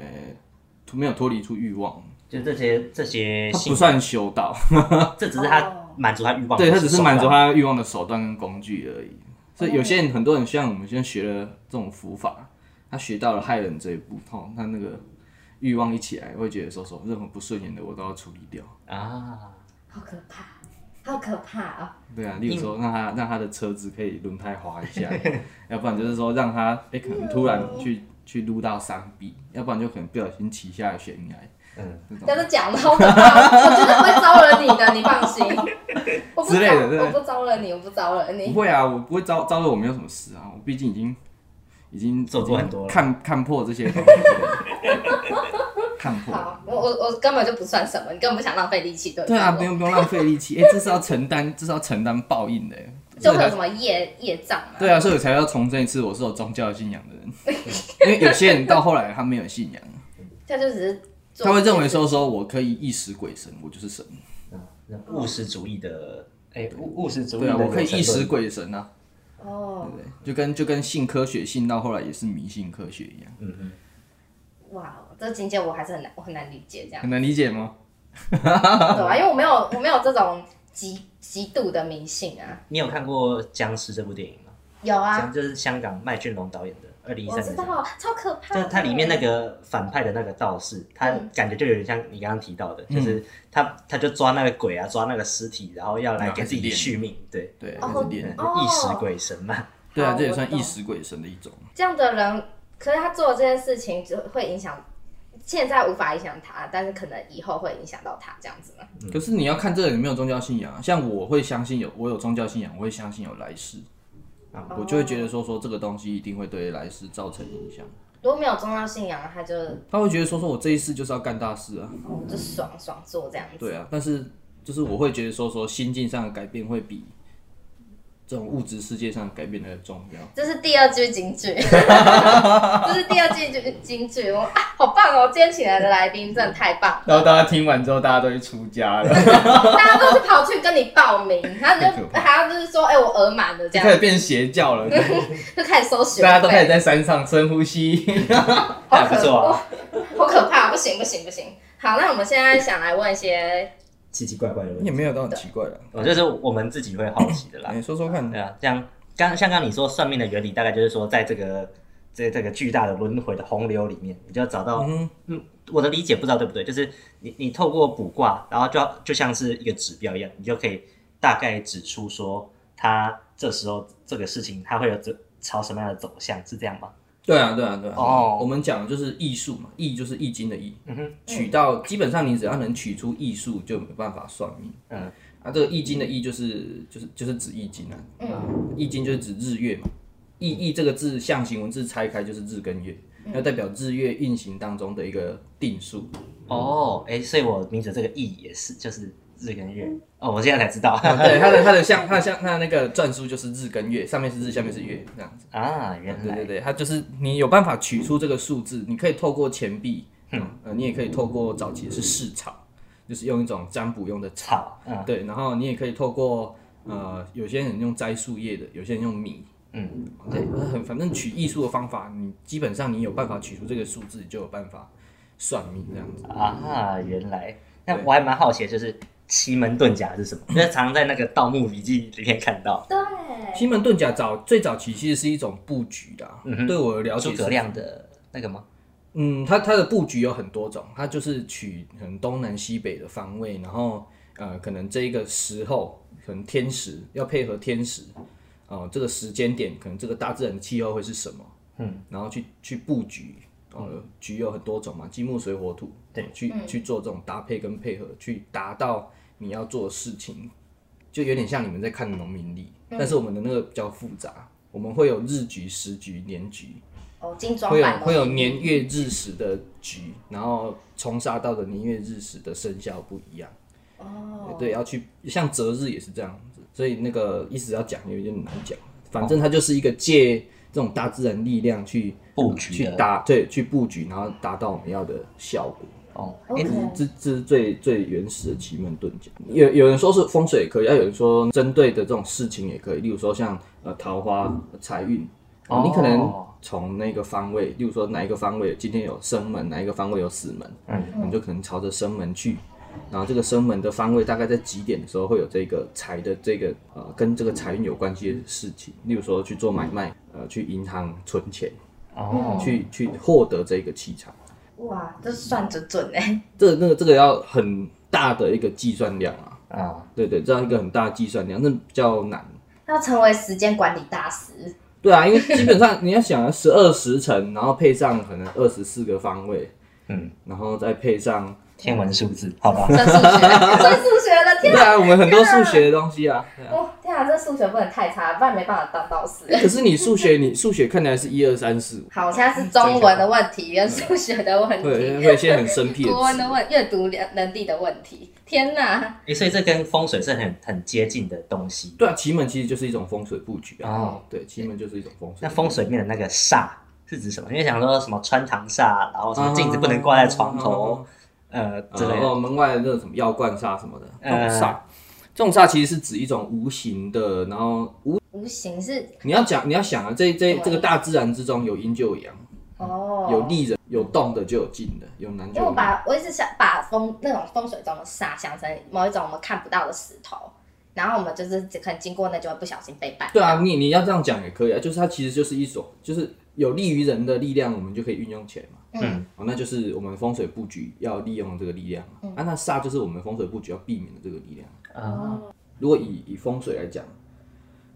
没有脱离出欲望。就这些这些，他不算修道，这只是他满足他欲望。对，他只是满足他欲望的手段跟工具而已。所以有些人，很多人像我们现在学了这种佛法。他学到了害人这一步，哦，他那个欲望一起来，会觉得说说任何不顺眼的我都要处理掉啊，好可怕，好可怕啊！对啊，例如说让他让他的车子可以轮胎滑一下，要不然就是说让他哎、欸、可能突然去去撸到山壁，要不然就可能不小心骑下悬崖。嗯，但是讲的好可怕，我绝对不会招惹你的，你放心。我不招惹你，我不招惹你。不会啊，我不会招招惹我没有什么事啊，我毕竟已经已经做过很多了。看看破这些东西，看破。好，我我我根本就不算什么，你根本不想浪费力气，对不对？啊，不用不用浪费力气，哎、欸，这是要承担，这是要承担报应的，就会有什么业业障啊？对啊，所以我才要重申一次，我是有宗教信仰的人，因为有些人到后来他没有信仰，他就只是他会认为说说我可以意识鬼神，我就是神，务实主义的，哎、欸，务务实主义的，对啊，我可以意识鬼神啊，哦，对不对？就跟就跟性科学信到后来也是迷信科学一样，嗯嗯，哇，这个境界我还是很难，我很难理解这样，很难理解吗？对啊，因为我没有我没有这种极极度的迷信啊。你有看过《僵尸》这部电影吗？有啊，就是香港麦浚龙导演的。二零一三年，我知道，超可怕。就是它里面那个反派的那个道士，他感觉就有点像你刚刚提到的，嗯、就是他他就抓那个鬼啊，抓那个尸体，然后要来给自己续命，对。对，哦、还是练。意识鬼神嘛。对啊，这也算意识鬼神的一种。这样的人，可是他做这件事情就会影响，现在无法影响他，但是可能以后会影响到他这样子可是你要看这个有没有宗教信仰，像我会相信有，我有宗教信仰，我会相信有来世。啊，我就会觉得说说这个东西一定会对来世造成影响。如果没有宗教信仰，他就他会觉得说说我这一世就是要干大事啊，就爽爽做这样子。对啊，但是就是我会觉得说说心境上的改变会比。这种物质世界上改变的重要，这是第二句金句，这是第二句句金句，我啊，好棒哦！今天请来的来宾真的太棒。然后大家听完之后，大家都去出家了，大家都是跑去跟你报名，他就还要就是说，哎、欸，我额满了这样，开始变邪教了，就开始搜寻，大家都开始在山上深呼吸，好可怕、啊，好可怕，不行不行不行。好，那我们现在想来问一些。奇奇怪怪的问题。也没有到很奇怪的，我就是我们自己会好奇的啦。你 说说看，对啊，像刚像刚你说算命的原理，大概就是说，在这个这这个巨大的轮回的洪流里面，你就要找到，嗯，嗯，我的理解不知道对不对，就是你你透过卜卦，然后就要就像是一个指标一样，你就可以大概指出说，他这时候这个事情他会有这朝什么样的走向，是这样吗？对啊，对啊，对啊。哦，我们讲的就是艺术嘛，易就是易经的易。嗯哼。取到基本上你只要能取出艺术，就没办法算命。嗯。啊，这个易经的易就是就是就是指易经啊。嗯。易经就是指日月嘛。易易这个字象形文字拆开就是日跟月，要代表日月运行当中的一个定数。哦，哎，所以我名字这个易也是就是。日跟月。哦，我现在才知道，对，它的 它的像它像它的那个篆书就是日跟月，上面是日，下面是月这样子。啊，原来对对对，它就是你有办法取出这个数字，你可以透过钱币，嗯，呃，你也可以透过早期是市草，就是用一种占卜用的草，嗯，对，然后你也可以透过呃，有些人用摘树叶的，有些人用米，嗯，对，很反正取艺术的方法，你基本上你有办法取出这个数字，你就有办法算命这样子。啊，原来，那我还蛮好奇就是。奇门遁甲是什么？因为常常在那个《盗墓笔记》里面看到。对，奇门遁甲早最早期其实是一种布局的。嗯哼，对我的了解，诸葛亮的那个吗？嗯，它它的布局有很多种，它就是取可能东南西北的方位，然后呃，可能这一个时候可能天时要配合天时，哦、呃，这个时间点可能这个大自然的气候会是什么？嗯，然后去去布局。呃，局有很多种嘛，金木水火土，对，去、嗯、去做这种搭配跟配合，去达到你要做的事情，就有点像你们在看农民历，嗯、但是我们的那个比较复杂，我们会有日局、时局、年局，哦，精装会有会有年月日时的局，然后冲杀到的年月日时的生肖不一样，哦，对，要去像择日也是这样子，所以那个意思要讲有点难讲，反正它就是一个借。这种大自然力量去布局，去打对，去布局，然后达到我们要的效果。哦，哎 Okay.，这这是最最原始的奇门遁甲。有有人说是风水也可以，要有人说针对的这种事情也可以。例如说像呃桃花财运，哦，你可能从那个方位，例如说哪一个方位今天有生门，哪一个方位有死门，嗯，你就可能朝着生门去。然后这个生门的方位大概在几点的时候会有这个财的这个呃跟这个财运有关系的事情，例如说去做买卖，呃去银行存钱，哦，去去获得这个气场。哇，这算准准哎！这那个这个要很大的一个计算量啊！啊，对对，这样一个很大的计算量，那比较难。要成为时间管理大师。对啊，因为基本上你要想十二时辰，然后配上可能二十四个方位，嗯，然后再配上。天文数字，好吧？算数学，算数学的天。对啊，我们很多数学的东西啊。哦，天啊，这数学不能太差，不然没办法当道士。可是你数学，你数学看起来是一二三四五。好，我现在是中文的问题跟数学的问题，对，会有些很生僻的。国文的问，阅读能力的问题。天哪！哎，所以这跟风水是很很接近的东西。对啊，奇门其实就是一种风水布局啊。哦，对，奇门就是一种风水。那风水面的那个煞是指什么？因为想说什么穿堂煞，然后什么镜子不能挂在床头。呃，之类的，门外的那种什么药罐煞什么的，这种煞，这种煞其实是指一种无形的，然后无无形是你要讲你要想啊，这这这个大自然之中有阴就有阳，哦，有利人，有动的就有静的，有难就有。因为我把我一直想把风那种风水中的煞想成某一种我们看不到的石头，然后我们就是可能经过那就会不小心被绊。对啊，你你要这样讲也可以啊，就是它其实就是一种就是。有利于人的力量，我们就可以运用起来嘛。嗯，哦，那就是我们风水布局要利用这个力量。嗯，啊，那煞就是我们风水布局要避免的这个力量。哦，如果以以风水来讲，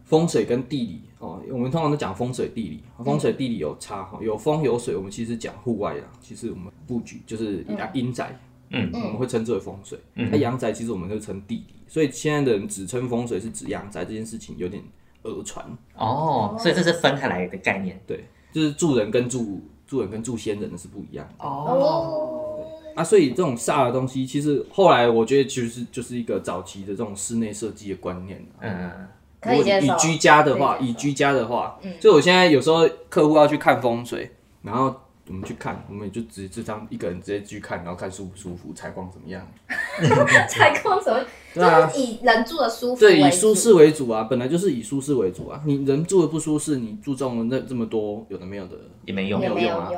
风水跟地理哦，我们通常都讲风水地理，风水地理有差哈，有风有水，我们其实讲户外的，其实我们布局就是阴宅，嗯，我们会称之为风水。那阳宅其实我们就称地理，所以现在的人只称风水是指阳宅这件事情有点讹传。哦，所以这是分开来的概念，对。就是住人跟住住人跟住仙人的是不一样的。哦，啊，所以这种煞的东西，其实后来我觉得其实就是一个早期的这种室内设计的观念。嗯，如果以居家的话，以居家的话，嗯，所以我现在有时候客户要去看风水，然后我们去看，我们也就直接这张一个人直接去看，然后看舒不舒服，采光怎么样？采光什么？就是以人住的舒服，对，以舒适为主啊，本来就是以舒适为主啊。你人住的不舒适，你注重了那这么多有的没有的也没用，没有用啊。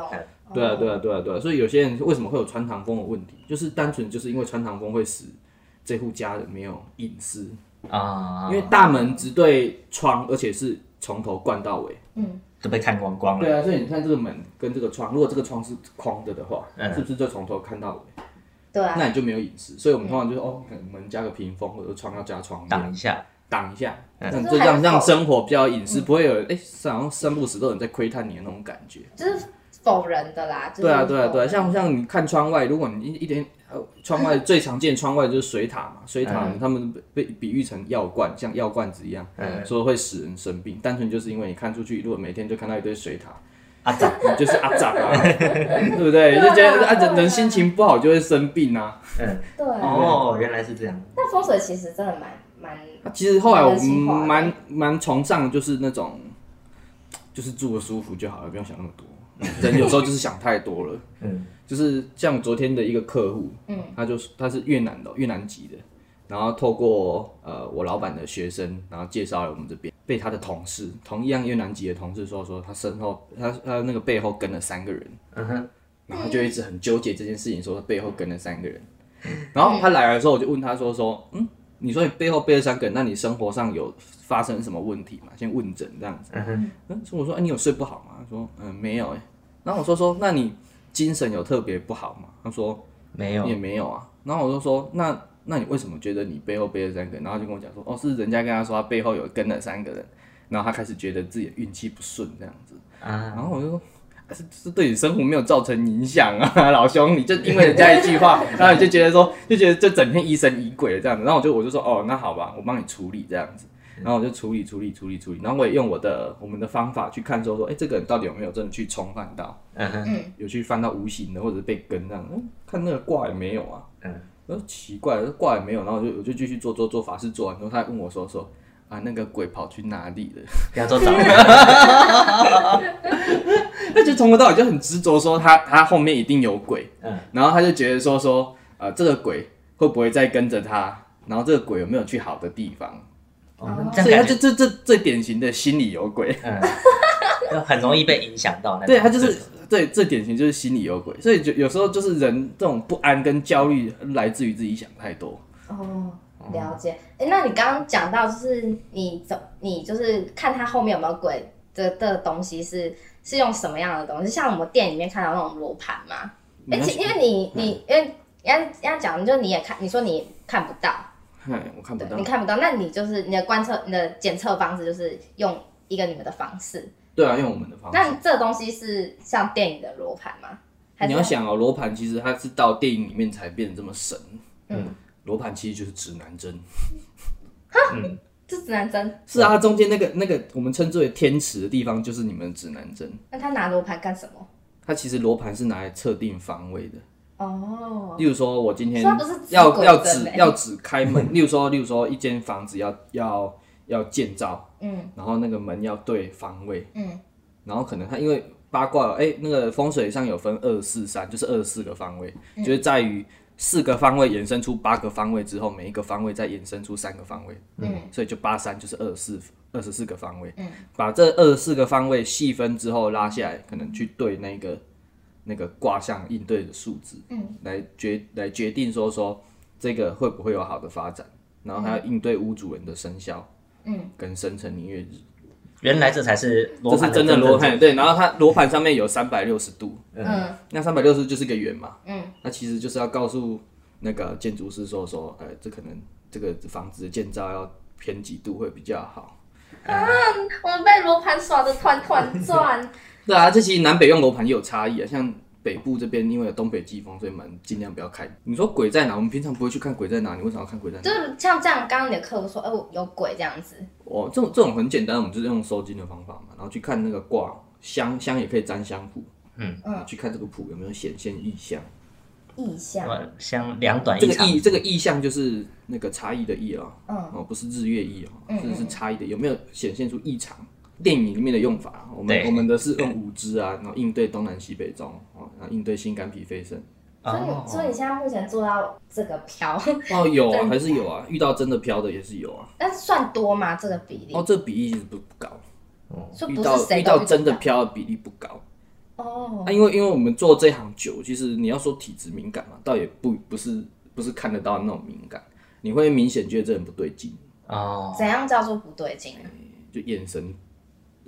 对啊，对啊，对啊，对啊。所以有些人为什么会有穿堂风的问题，就是单纯就是因为穿堂风会使这户家人没有隐私啊，因为大门只对窗，而且是从头灌到尾，嗯，都被看光光了。对啊，所以你看这个门跟这个窗，如果这个窗是框着的话，是不是就从头看到尾？对啊，那你就没有隐私，所以我们通常就是哦，可能门加个屏风，或者窗要加窗挡一下，挡一下，这样让让生活比较隐私，不会有哎，好像三不时都有人在窥探你的那种感觉。就是否人的啦。对啊，对啊，对啊，像像你看窗外，如果你一一点窗外最常见窗外就是水塔嘛，水塔他们被比喻成药罐，像药罐子一样，说会使人生病，单纯就是因为你看出去，如果每天就看到一堆水塔。阿杂，就是阿扎啊，对不对？就觉得啊，人人心情不好就会生病啊。嗯，对。哦，原来是这样。那风水其实真的蛮蛮……其实后来我们蛮蛮崇尚，就是那种，就是住的舒服就好了，不用想那么多。人有时候就是想太多了。嗯，就是像昨天的一个客户，嗯，他就是他是越南的，越南籍的。然后透过呃我老板的学生，然后介绍了我们这边，被他的同事同一样越南籍的同事说说他身后他他那个背后跟了三个人，嗯哼，然后就一直很纠结这件事情，说他背后跟了三个人，然后他来的时候我就问他说说嗯，你说你背后背了三个人，那你生活上有发生什么问题吗？先问诊这样子，嗯哼，嗯，所以我说哎你有睡不好吗？他说嗯没有哎，然后我说说那你精神有特别不好吗？他说没有也没有啊，然后我就说那。那你为什么觉得你背后背了三个人？然后就跟我讲说，哦，是人家跟他说他背后有跟了三个人，然后他开始觉得自己的运气不顺这样子。啊，然后我就说，是是对你生活没有造成影响啊，老兄，你就因为人家一句话，然后你就觉得说，就觉得这整天疑神疑鬼的这样子。然后我就我就说，哦，那好吧，我帮你处理这样子。然后我就处理处理处理处理，然后我也用我的我们的方法去看说说，哎，这个人到底有没有真的去冲犯到？嗯哼，有去翻到无形的或者是被跟这样，嗯，看那个卦也没有啊。嗯。奇怪，卦也没有，然后我就我就继续做做做法事，做完之后，他还问我说说啊，那个鬼跑去哪里了？给他做找。他就从头到尾就很执着说他他后面一定有鬼，嗯，然后他就觉得说说啊，这个鬼会不会再跟着他？然后这个鬼有没有去好的地方？哦，所以他就这这最典型的心里有鬼，嗯，很容易被影响到。对他就是。对，最典型就是心里有鬼，所以就有时候就是人这种不安跟焦虑来自于自己想太多。哦，了解。哎，那你刚刚讲到就是你怎你就是看它后面有没有鬼的的东西是是用什么样的东西？像我们店里面看到那种罗盘吗？而且因为你你因为人家人家讲，就你也看，你说你看不到，嗨，我看不到，你看不到，那你就是你的观测你的检测方式就是用一个你们的方式。对啊，用我们的方式。那这东西是像电影的罗盘吗？你要想哦，罗盘其实它是到电影里面才变得这么神。嗯，罗盘其实就是指南针。嗯，这指南针。是啊，它中间那个那个我们称之为天池的地方，就是你们的指南针。那他拿罗盘干什么？它其实罗盘是拿来测定方位的。哦。例如说，我今天他不是要要指要指开门。例如说，例如说一间房子要要要建造，嗯，然后那个门要对方位，嗯，然后可能他因为八卦，哎，那个风水上有分二四三，就是二十四个方位，就是在于。四个方位衍生出八个方位之后，每一个方位再衍生出三个方位，嗯，所以就八三就是二十四二十四个方位，嗯，把这二十四个方位细分之后拉下来，可能去对那个那个卦象应对的数字，嗯，来决来决定说说这个会不会有好的发展，然后还要应对屋主人的生肖，嗯，跟生辰年月日。原来这才是罗盘，这是真的罗盘，对。然后它罗盘上面有三百六十度，嗯，那三百六十就是个圆嘛，嗯，那其实就是要告诉那个建筑师说说，呃，这可能这个房子的建造要偏几度会比较好。啊，我们被罗盘耍的团团转。对啊，这其实南北用罗盘也有差异啊，像。北部这边因为有东北季风，所以门尽量不要开。你说鬼在哪？我们平常不会去看鬼在哪，你为什么要看鬼在哪？就是像这样，刚刚你的客户说，哎、欸，有鬼这样子。哦，这种这种很简单，我们就是用收金的方法嘛，然后去看那个卦，香香也可以占香谱，嗯嗯，去看这个谱有没有显现异象。异象，香两短一长。这个异这个异象就是那个差异的异哦，嗯，哦，不是日月异哦，这、嗯、是差异的，有没有显现出异常？电影里面的用法，我们我们的是用五支啊，然后应对东南西北中，哦，然后应对心肝脾肺肾。所以，所以你现在目前做到这个飘哦，有啊，还是有啊，遇到真的飘的也是有啊。但是算多吗？这个比例？哦，这个比例其实不高。哦，遇到遇到真的飘的比例不高。哦，啊，因为因为我们做这行久，其实你要说体质敏感嘛，倒也不不是不是看得到那种敏感，你会明显觉得这人不对劲。哦，怎样叫做不对劲？就眼神。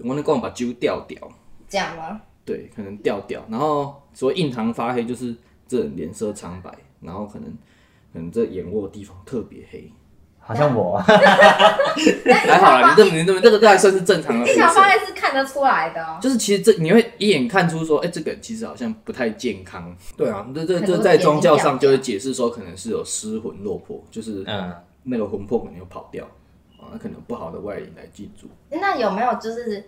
我那光把揪掉掉，这样吗？对，可能掉掉，然后所谓印堂发黑，就是这人脸色苍白，然后可能可能这眼窝的地方特别黑，好像我，还好啦，你这你这这个都还算是正常的。印堂发黑是看得出来的，就是其实这你会一眼看出说，哎、欸，这个其实好像不太健康。对啊，这这这在宗教上就会解释说，可能是有失魂落魄，就是嗯，那个魂魄可能又跑掉。那可能不好的外灵来进驻。那有没有就是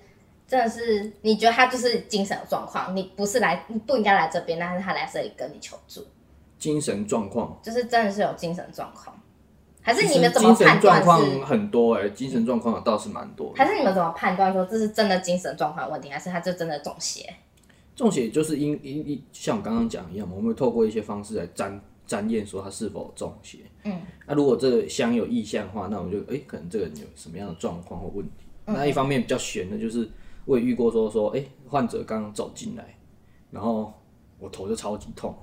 真的是你觉得他就是精神状况？你不是来，你不应该来这边，但是他来这里跟你求助。精神状况就是真的是有精神状况，还是你们怎么判断？状况很多哎、欸，精神状况倒是蛮多。还是你们怎么判断说这是真的精神状况问题，还是他就真的中邪？中邪就是因因因像我刚刚讲一样，我们会透过一些方式来占。检验说他是否中邪，嗯，那、啊、如果这个香有异象的话，那我们就哎、欸，可能这个人有什么样的状况或问题。嗯、那一方面比较悬的，就是我也遇过说说，哎、欸，患者刚刚走进来，然后我头就超级痛，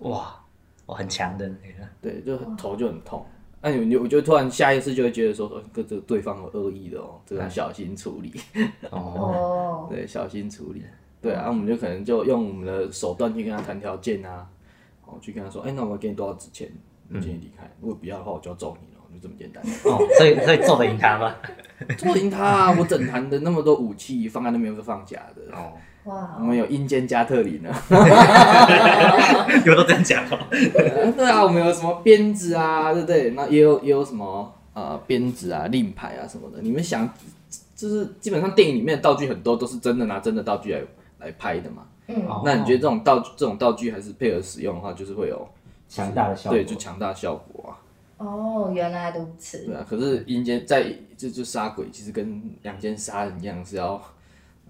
哇，我很强的那个，对，就头就很痛。那你我就突然下意识就会觉得说，说跟这个对方有恶意的哦，这个要小心处理。哦，对，小心处理。对啊，我们就可能就用我们的手段去跟他谈条件啊。我去跟他说，哎、欸，那我给你多少纸钱，你今天离开。嗯、如果不要的话，我就要揍你了，就这么简单。哦，所以所以揍得赢他吗？揍赢他啊！我整坛的那么多武器放在那边是放假的。哦，哇，我们有阴间加特林呢。有都这样讲哦。对啊，我们有什么鞭子啊，对不对？那也有也有什么呃鞭子啊、令牌啊什么的。你们想，就是基本上电影里面的道具很多都是真的拿真的道具来来拍的嘛。嗯，那你觉得这种道具这种道具还是配合使用的话，就是会有强大的效果？对，就强大效果啊。哦，原来如此。对啊，可是阴间在就就杀鬼，其实跟阳间杀人一样，是要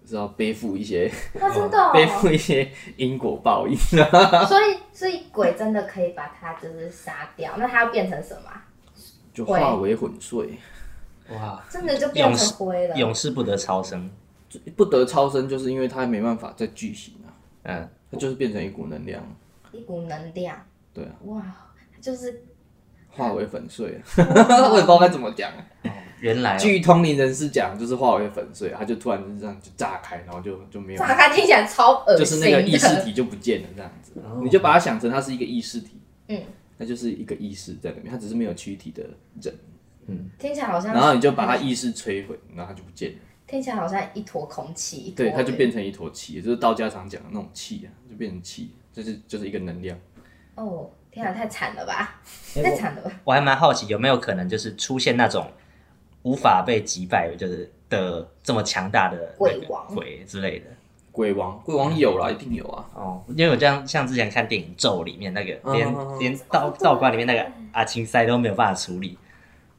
是要背负一些，他真的 背负一些因果报应。所以所以鬼真的可以把他就是杀掉，那他要变成什么？就化为粉碎。哇，真的就变成灰了，永世不得超生。不得超生，就是因为他没办法再聚形啊。嗯，它就是变成一股能量，一股能量。对啊。哇，就是化为粉碎。我也不知道该怎么讲。原来据通灵人士讲，就是化为粉碎，它就突然就这样就炸开，然后就就没有。炸开听起来超恶心。就是那个意识体就不见了，这样子。你就把它想成它是一个意识体，嗯，那就是一个意识在里面，它只是没有躯体的人。嗯，听起来好像。然后你就把它意识摧毁，然后它就不见了。听起来好像一坨空气，对，它就变成一坨气，就是道家常讲的那种气啊，就变成气，就是就是一个能量。哦，天啊，太惨了吧，太惨了吧！我还蛮好奇，有没有可能就是出现那种无法被击败，就是的这么强大的鬼王、鬼之类的。鬼王，鬼王有啦，一定有啊。哦，因为我这样像之前看电影《咒》里面那个，连、嗯、连道道观里面那个阿青塞都没有办法处理。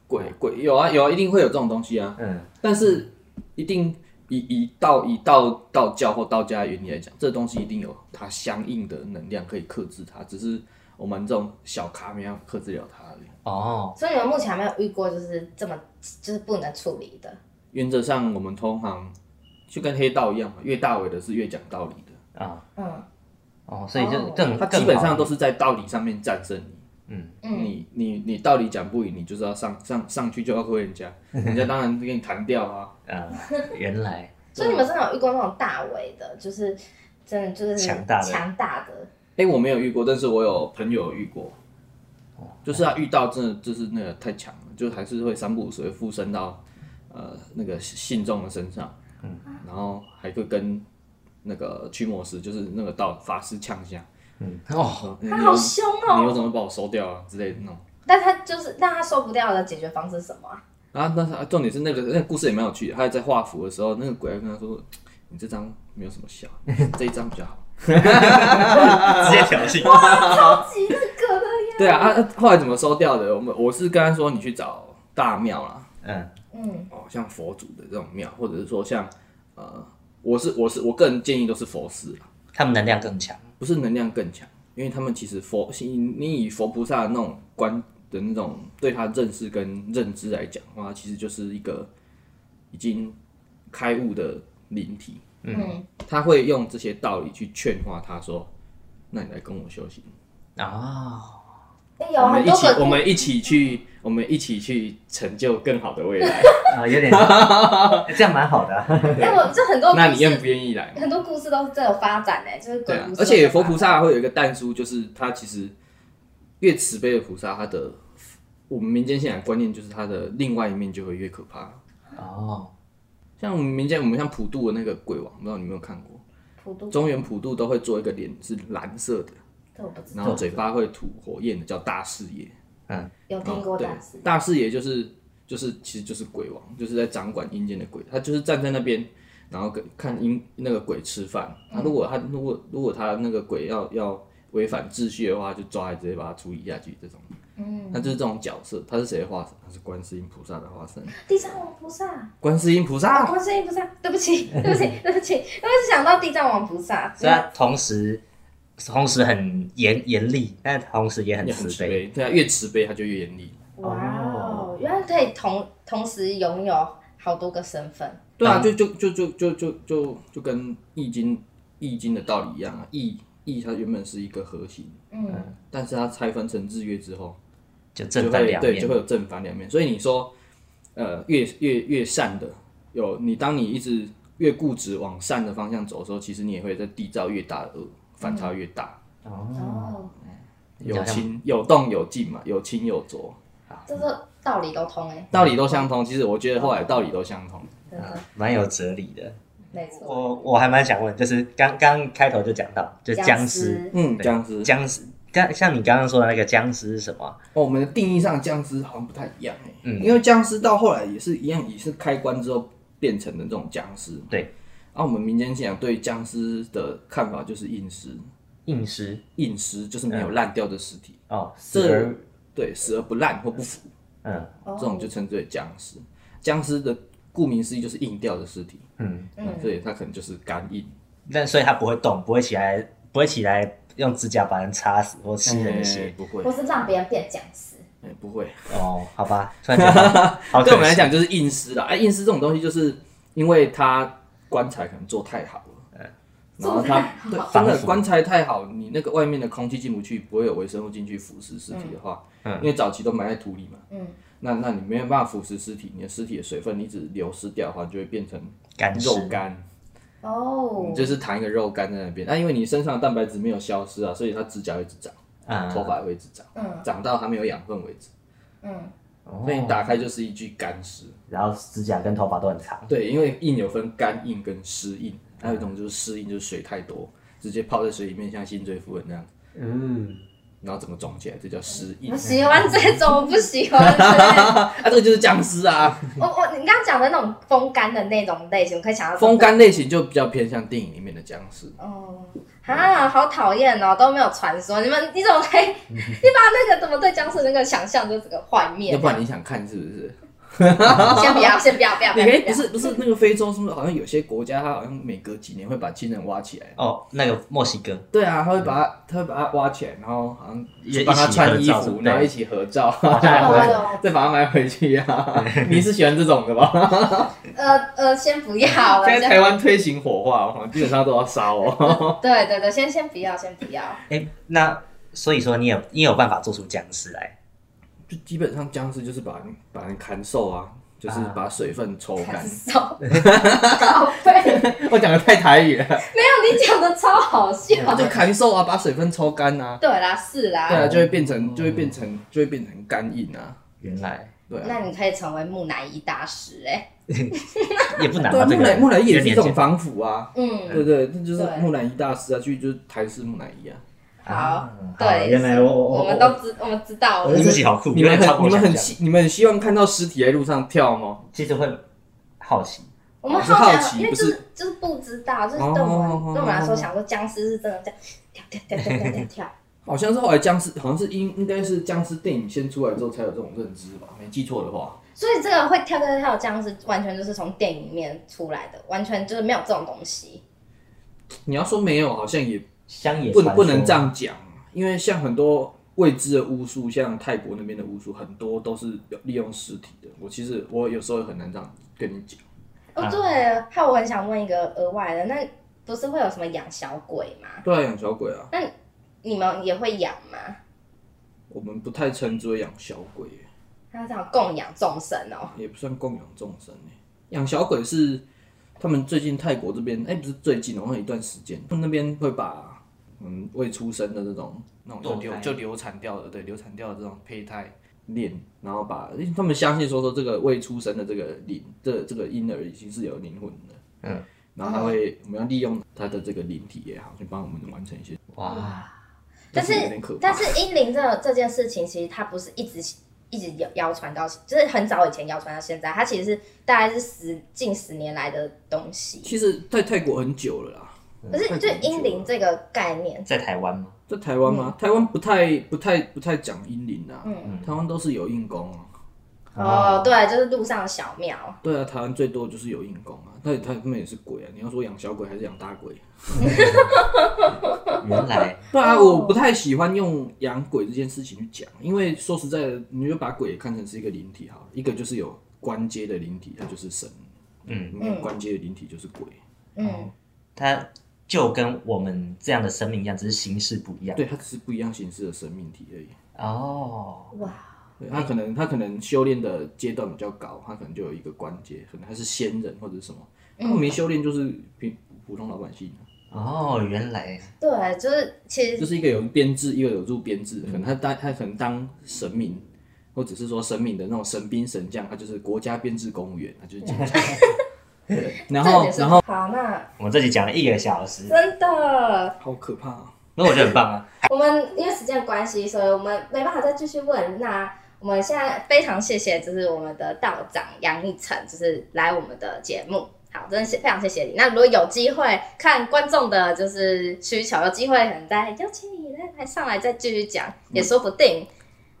鬼鬼有啊有啊，一定会有这种东西啊。嗯，但是一定以以道以道道教或道家的原理来讲，这东西一定有它相应的能量可以克制它，只是我们这种小卡没有克制了它而已。哦，所以你们目前还没有遇过就是这么就是不能处理的。原则上，我们通常。就跟黑道一样嘛，越大尾的是越讲道理的啊。嗯，哦，所以就更他基本上都是在道理上面战胜你。嗯，你你你道理讲不赢，你就是要上上上去就要亏人家，人家当然给你弹掉啊。啊，原来。所以你们真的有遇过那种大尾的，就是真的就是强大的强大的。哎，我没有遇过，但是我有朋友遇过。就是他遇到真的就是那个太强了，就还是会三不五时会附身到呃那个信众的身上。嗯，然后还会跟那个驱魔师，就是那个道法师呛一下。嗯，哦，他好凶哦！你又怎么把我收掉啊？之类的那种。但他就是，但他收不掉的解决方式是什么啊？啊，那他重点是那个那个故事也蛮有趣的。他在画符的时候，那个鬼还跟他说：“你这张没有什么效，这一张比较好。”直接挑衅，超级那个的呀！对啊，啊，后来怎么收掉的？我们我是跟他说，你去找大庙啦。嗯。嗯，哦，像佛祖的这种庙，或者是说像，呃，我是我是我个人建议都是佛寺，他们能量更强，不是能量更强，因为他们其实佛，你以佛菩萨那种观的那种对他认识跟认知来讲的话，其实就是一个已经开悟的灵体，嗯，他会用这些道理去劝化他说，那你来跟我修行。啊。哦有我们一起，我们一起去，我们一起去成就更好的未来 啊！有点 这样蛮好的。哎，我这很多，那你愿不愿意来？很多故事都是这种发展呢，就是对啊。而且佛菩萨会有一个但书，就是他其实越慈悲的菩萨，他的我们民间信仰观念就是他的另外一面就会越可怕哦。像我们民间，我们像普渡的那个鬼王，不知道你有没有看过？普渡中原普渡都会做一个脸是蓝色的。然后嘴巴会吐火焰的叫大士爷，嗯，有听过大士。大士爷就是就是其实就是鬼王，就是在掌管阴间的鬼，他就是站在那边，然后跟看阴那个鬼吃饭。那如果他如果如果他那个鬼要要违反秩序的话，就抓来直接把他处理下去。这种，嗯，那就是这种角色。他是谁的化身？他是观世音菩萨的化身。地藏王菩萨。观世音菩萨。观世音菩萨。对不起，对不起，对不起，因为是想到地藏王菩萨。所以同时。同时很严严厉，但同时也很慈悲。慈悲对啊，越慈悲他就越严厉。哇哦，原来可以同同时拥有好多个身份。对啊，就就就就就就就就跟易经易经的道理一样啊，易易它原本是一个核心，嗯，但是它拆分成日月之后，就正反两面，对，就会有正反两面。所以你说，呃，越越越善的，有你当你一直越固执往善的方向走的时候，其实你也会在缔造越大的恶。反差越大。哦，有轻有动有静嘛，有轻有浊，这个道理都通哎，道理都相通。其实我觉得后来道理都相通，蛮有哲理的。没错，我我还蛮想问，就是刚刚开头就讲到，就僵尸，嗯，僵尸，僵尸，刚像你刚刚说的那个僵尸是什么？哦，我们的定义上僵尸好像不太一样哎，嗯，因为僵尸到后来也是一样，也是开关之后变成的这种僵尸，对。然后我们民间信仰对僵尸的看法就是硬尸，硬尸，硬尸就是没有烂掉的尸体。哦，死而对死而不烂或不腐，嗯，这种就称之为僵尸。僵尸的顾名思义就是硬掉的尸体，嗯。嗯，所以它可能就是干硬，但所以它不会动，不会起来，不会起来用指甲把人插死或吸人血，不会，或是让别人变僵尸，哎，不会。哦，好吧，突然觉得，对我们来讲就是硬尸了，哎，硬尸这种东西就是因为它。棺材可能做太好了，然后它对真的棺材太好，你那个外面的空气进不去，不会有微生物进去腐蚀尸体的话，因为早期都埋在土里嘛，那那你没有办法腐蚀尸体，你的尸体的水分你一直流失掉的话，就会变成肉干。哦，就是弹一个肉干在那边，那因为你身上的蛋白质没有消失啊，所以它指甲会一直长，头发也会一直长，长到它没有养分为止，所以你打开就是一具干尸，然后指甲跟头发都很长。对，因为硬有分干硬跟湿硬，还有一种就是湿硬，就是水太多，直接泡在水里面，像新追夫人那样。嗯。然后怎么装起来？这叫失忆。我喜欢这种，我不喜欢。啊，这个就是僵尸啊！我我你刚刚讲的那种风干的那种类型，我可以想到风干类型就比较偏向电影里面的僵尸。哦，啊，好讨厌哦，都没有传说。你们你怎么可以？你把那个怎么对僵尸那个想象就这个幻灭？要不然你想看是不是？先不要，先不要，不要。你可以不是不是那个非洲，是不是好像有些国家，他好像每隔几年会把亲人挖起来？哦，那个墨西哥。对啊，他会把他，他会把他挖起来，然后好像也帮他穿衣服，然后一起合照，再把他埋回去啊。你是喜欢这种的吧？呃呃，先不要。现在台湾推行火化，基本上都要烧哦。对对对，先先不要，先不要。哎，那所以说你有你有办法做出僵尸来？就基本上僵尸就是把人把人砍瘦啊，就是把水分抽干。瘦，好废！我讲的太台语了。没有，你讲的超好笑。就砍瘦啊，把水分抽干啊。对啦，是啦。对啊，就会变成，就会变成，就会变成干硬啊。原来。对。那你可以成为木乃伊大师哎。也不难。木乃木乃伊也是一种防腐啊。嗯。对对，这就是木乃伊大师啊，去就是台式木乃伊啊。好，对，原来我我们都知，我们知道，我自己好酷。你们很你们很希你们希望看到尸体在路上跳吗？其实会好奇，我们好奇，因为就是就是不知道，就是对我们对我们来说，想说僵尸是真的这样跳跳跳跳跳跳跳。好像是后来僵尸，好像是应应该是僵尸电影先出来之后才有这种认知吧？没记错的话。所以这个会跳跳跳僵尸，完全就是从电影里面出来的，完全就是没有这种东西。你要说没有，好像也。乡野不不能这样讲，因为像很多未知的巫术，像泰国那边的巫术，很多都是利用尸体的。我其实我有时候很难这样跟你讲。哦，对，还有我很想问一个额外的，那不是会有什么养小鬼吗？对啊，养小鬼啊。那你们也会养吗？我们不太称之为养小鬼，他这样供养众生哦，也不算供养众生。养小鬼是他们最近泰国这边，哎，不是最近，然后一段时间，他们那边会把。嗯，未出生的这种那种就流就流产掉的，对，流产掉的这种胚胎。链，然后把他们相信说说这个未出生的这个灵，这这个婴儿已经是有灵魂的，嗯，然后他会我们要利用他的这个灵体也好，去帮我们完成一些哇，但是但是婴灵这这件事情，其实它不是一直一直谣谣传到，就是很早以前谣传到现在，它其实是大概是十近十年来的东西。其实，在泰国很久了啦。可是，就阴灵这个概念，在台湾吗？在台湾吗？台湾不太、不太、不太讲阴灵啊。嗯，台湾都是有硬功啊。哦，对，就是路上的小庙。对啊，台湾最多就是有硬功啊。那他们也是鬼啊。你要说养小鬼还是养大鬼？原来。对啊，我不太喜欢用养鬼这件事情去讲，因为说实在的，你就把鬼看成是一个灵体好了，一个就是有关阶的灵体，它就是神。嗯，没有关阶的灵体就是鬼。嗯，它。就跟我们这样的生命一样，只是形式不一样。对，它只是不一样形式的生命体而已。哦，哇！对，他可能他可能修炼的阶段比较高，他可能就有一个关节，可能他是仙人或者什么。他没修炼就是平普通老百姓。哦，原来。对，就是其实就是一个有编制，一个有入编制，可能他当他可能当神明，或者是说神明的那种神兵神将，他就是国家编制公务员，他就是这样。然后，然后，好，那我们这集讲了一个小时，真的好可怕啊！那我觉得很棒啊。我们因为时间关系，所以我们没办法再继续问。那我们现在非常谢谢，就是我们的道长杨一成，就是来我们的节目。好，真的是非常谢谢你。那如果有机会看观众的，就是需求，有机会可能再邀请你再来上来再继续讲，也说不定。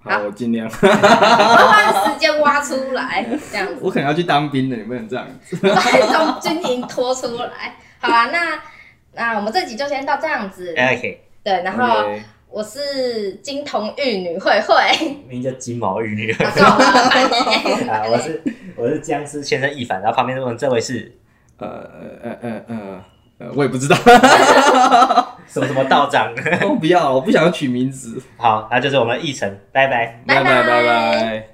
好，我尽量。把时间挖出来，这样子。我可能要去当兵的，你不能这样子。把从军营拖出来。好啊，那那我们这集就先到这样子。OK。对，然后我是金童玉女慧慧，名叫金毛玉女。啊，我是我是僵尸先生易凡，然后旁边的这位是呃呃呃呃呃，我也不知道。什么什么道长？我 不要，我不想要取名字。好，那就是我们的议程，拜拜，拜拜拜拜。